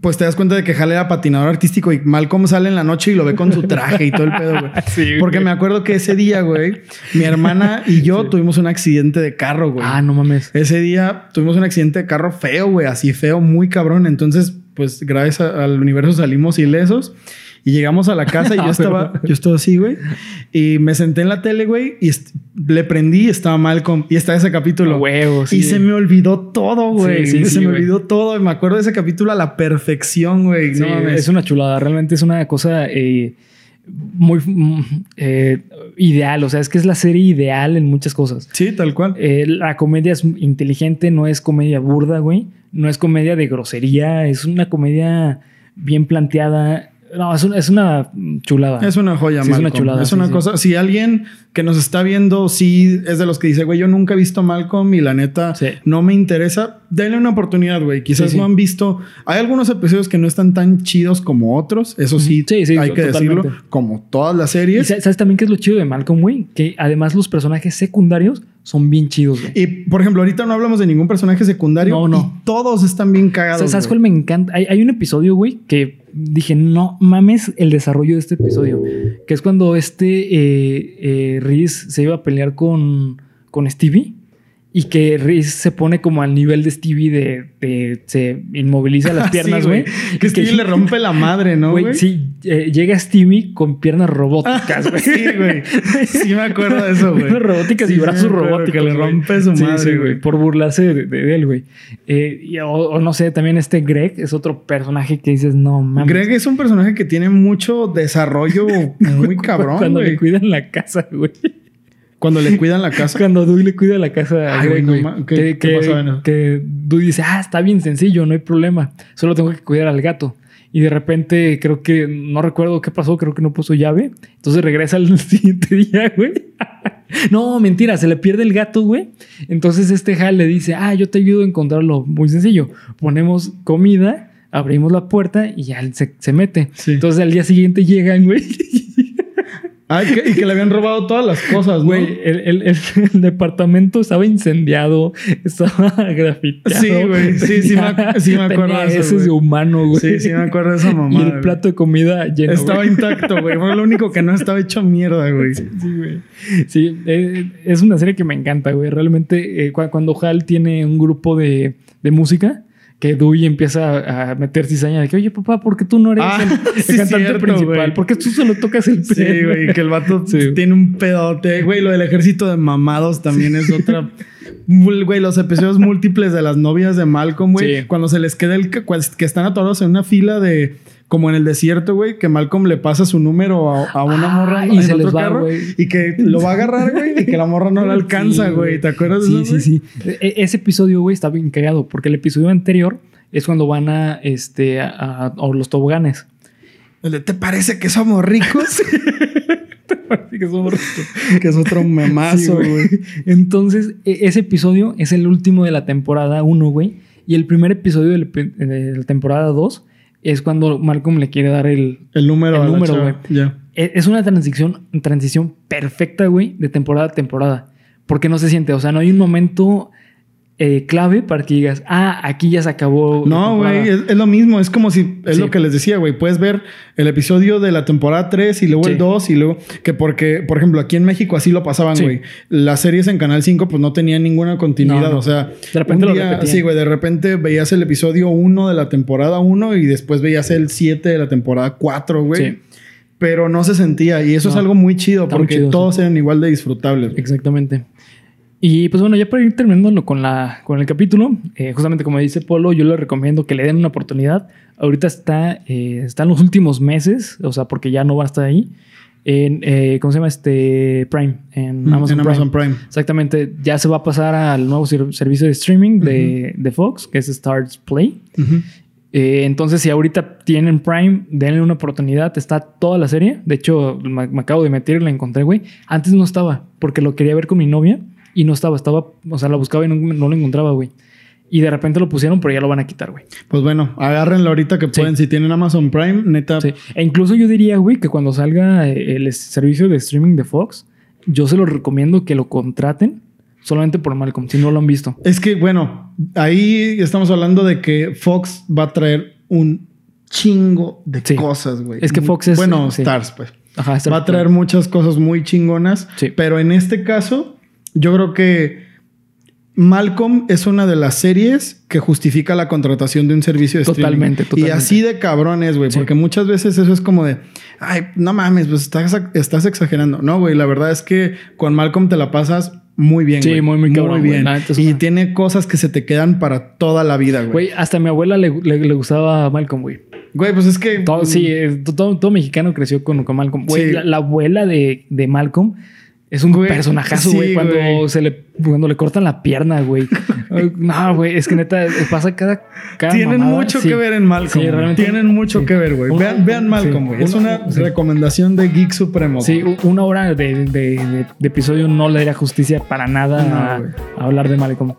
pues te das cuenta de que Hal era patinador artístico y Malcolm sale en la noche y lo ve con su traje y todo el pedo, güey. Sí, güey. Porque me acuerdo que ese día, güey, mi hermana y yo tuvimos un accidente de carro, güey. Ah, no mames. Ese día tuvimos un accidente de carro feo, güey, así feo, muy cabrón. Entonces, pues gracias a- al universo salimos ilesos y llegamos a la casa y yo Ah, estaba, yo estaba así, güey. Y me senté en la tele, güey, y le prendí y estaba Malcolm y estaba ese capítulo. A huevo, sí. Y se me olvidó todo, güey. Sí, sí, se me güey. olvidó todo. Y me acuerdo de ese capítulo a la perfección, güey. No es una chulada. Realmente es una cosa eh, muy eh, ideal. O sea, es que es la serie ideal en muchas cosas. Sí, tal cual. Eh, la comedia es inteligente, no es comedia burda, güey. No es comedia de grosería, es una comedia bien planteada. No, es una, es una chulada. Es una joya, Sí, es una chulada, Es una sí. cosa. Si alguien que nos está viendo, sí es de los que dice, güey, yo nunca he visto Malcolm y la neta no me interesa, denle una oportunidad, güey. Quizás no han visto. Hay algunos episodios que no están tan chidos como otros. Eso sí, hay que totalmente. decirlo. Como todas las ¿Y series. sa- sabes también qué es lo chido de Malcolm, güey? Que además los personajes secundarios son bien chidos, güey. Y por ejemplo, ahorita no hablamos de ningún personaje secundario. No, no. Y todos están bien O cagados. sea, ¿Sabes cuál me encanta? Hay, hay un episodio, güey, que dije, no mames el desarrollo de este episodio. Que es cuando este eh, eh, Reese se iba a pelear con, con Stevie. Y que Reese se pone como al nivel de Stevie de... de- se inmoviliza las Sí, piernas, güey. Que Y Stevie le rompe la madre, ¿no, güey? Sí, eh, llega Stevie con piernas robóticas, güey. Sí, güey. Sí me acuerdo de eso, güey. Piernas robóticas Sí, y sí brazos robóticos. Que le rompe su Sí, madre, sí, güey. Por burlarse de, de- de él, güey. Eh, y- o, o no sé, también este Greg es otro personaje que dices, no mames. Greg es un personaje que tiene mucho desarrollo muy cabrón, Cuando güey. le cuidan la casa, güey. Cuando le cuidan la casa. Cuando Dewey le cuida la casa a Ay, güey, güey. no ¿qué- que, qué en eso? que Dewey dice, ah, está bien sencillo, no hay problema. Solo tengo que cuidar al gato. Y de repente creo que no recuerdo qué pasó, creo que no puso llave. Entonces regresa al siguiente día, güey. no, mentira, se le pierde el gato, güey. Entonces este Hal le dice, ah, yo te ayudo a encontrarlo. Muy sencillo. Ponemos comida, abrimos la puerta y ya se, se mete. Sí. Entonces al día siguiente llegan, güey. Que- y que le habían robado todas las cosas, ¿no? Güey, el, el- el- el departamento estaba incendiado, estaba grafiteado. Sí, güey, sí, sí me sí me acuerdo de eso, de humano, güey. Sí, sí me acuerdo de esa mamá. Y el plato de comida lleno. Estaba intacto, güey. Fue lo único que no estaba hecho mierda, güey. Sí, güey. Sí, eh, es una serie que me encanta, güey. Realmente, eh, cu- cuando Hal tiene un grupo de, de música, que Dewey empieza a meter cizaña de que, oye, papá, ¿por qué tú no eres Ah, el, el sí, cantante cierto, principal? güey. ¿Por qué tú solo tocas el Sí, piano? güey, que el vato Sí. tiene un pedote. Güey, lo del ejército de mamados también es otra. Güey, los episodios múltiples de las novias de Malcolm, güey. Sí. Cuando se les queda el. Que están atorados en una fila de. Como en el desierto, güey, que Malcolm le pasa su número a, a una Ah, morra y en se otro les va, carro güey. y que lo va a agarrar, güey, y que la morra no la alcanza, Sí, güey. ¿Te acuerdas Sí, de eso, sí, sí. E- ese episodio, güey, está bien cagado porque el episodio anterior es cuando van a, este, a, a- a los toboganes. ¿Te parece que somos ricos? Parece que somos ricos. que es otro memazo, güey. Entonces, e- ese episodio es el último de la temporada 1, güey. Y el primer episodio de la temporada 2 es cuando Malcolm le quiere dar el... El número, El número, güey. E- Es una transición, transición perfecta, güey, de temporada a temporada. Porque no se siente, o sea, no hay un momento eh, clave para que digas, ah, aquí ya se acabó. No, temporada". güey, es, es lo mismo. Es como si, es Sí. lo que les decía, güey. Puedes ver el episodio de la temporada 3 y luego Sí. el 2 y luego... Que porque, por ejemplo, aquí en México así lo pasaban, Sí. güey. Las series en Canal 5 pues no tenían ninguna continuidad. No, no. O sea, De repente un día-. Sí, güey. De repente veías el episodio 1 de la temporada 1 y después veías el 7 de la temporada 4, güey. Sí. Pero no se sentía. Y eso es algo muy chido muy porque chido, todos eran igual de disfrutables. Exactamente. Y pues bueno, ya para ir terminando con, la, con el capítulo, eh, justamente como dice Polo, yo le recomiendo que le den una oportunidad. Ahorita está, eh, está en los últimos meses, o sea, porque ya no va a estar ahí. En, eh, ¿cómo se llama? Este Prime, en Mm, Amazon, en Amazon Prime. Exactamente, ya se va a pasar al nuevo ser- servicio de streaming de, de Fox, que es Stars Play. Ujú. Eh, entonces, si ahorita tienen Prime, denle una oportunidad. Está toda la serie. De hecho, me, me acabo de meter y la encontré, güey. Antes no estaba, porque lo quería ver con mi novia y no estaba. Estaba, o sea, la buscaba y no, no lo encontraba, güey. Y de repente lo pusieron, pero ya lo van a quitar, güey. Pues bueno, agárrenlo ahorita que Sí. pueden. Si tienen Amazon Prime, neta. Sí. E incluso yo diría, güey, que cuando salga eh, el servicio de streaming de Fox, yo se lo recomiendo que lo contraten solamente por Malcolm, si no lo han visto. Es que, bueno, ahí estamos hablando de que Fox va a traer un chingo de Sí. cosas, güey. Es que Fox es- Bueno. Stars, pues. Ajá, Va a traer muchas cosas muy chingonas. Sí. Pero en este caso, yo creo que Malcolm es una de las series que justifica la contratación de un servicio de Totalmente, streaming. Y totalmente. así de cabrones, güey. Sí. Porque muchas veces eso es como de, ay, no mames, pues estás, estás exagerando. No, güey, la verdad es que con Malcolm te la pasas muy bien, Sí, güey. muy, muy cabrón, güey. bien. Y una- tiene cosas que se te quedan para toda la vida, güey. Güey, hasta a mi abuela le, le- le gustaba Malcolm, güey. Güey, pues es que... Todo, sí, eh, todo, todo mexicano creció con, con Malcolm. Güey, Sí. la, la abuela de, de Malcolm es un Güey, personajazo, sí, güey. cuando güey. se le cuando le cortan la pierna, güey. No, güey, es que neta pasa cada, cada Tienen mamada. mucho Sí. que ver en Malcolm. Sí, güey. realmente- Tienen mucho que ver, güey. Vean, vean Malcolm, güey. Es Una- recomendación de Geek Supremo. Sí, una hora de, de- de- de episodio no le daría justicia para nada No, a- güey. a, hablar de Malcolm.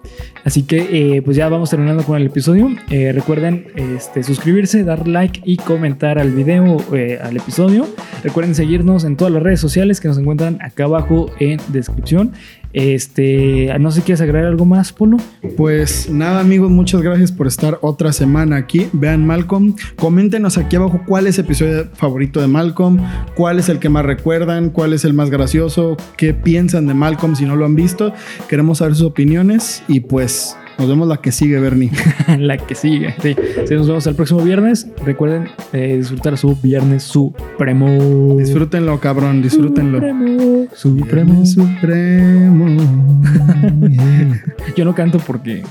Así que, eh, pues ya vamos terminando con el episodio. Eh, recuerden este, suscribirse, dar like y comentar al video, eh, al episodio. Recuerden seguirnos en todas las redes sociales que nos encuentran acá abajo en descripción. Este, no sé si quieres agregar algo más, Polo. Pues nada, amigos, muchas gracias por estar otra semana aquí. Vean Malcolm. Coméntenos aquí abajo cuál es el episodio favorito de Malcolm, cuál es el que más recuerdan, cuál es el más gracioso, qué piensan de Malcolm si no lo han visto. Queremos saber sus opiniones y pues nos vemos la que sigue, Bernie. la que sigue. Sí. Sí, nos vemos el próximo viernes. Recuerden eh, disfrutar su viernes supremo. Disfrútenlo, cabrón, disfrútenlo. Supremo. Supremo. Supremo. Yo no canto porque.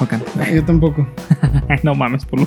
No canto. Yo tampoco. no mames, por lo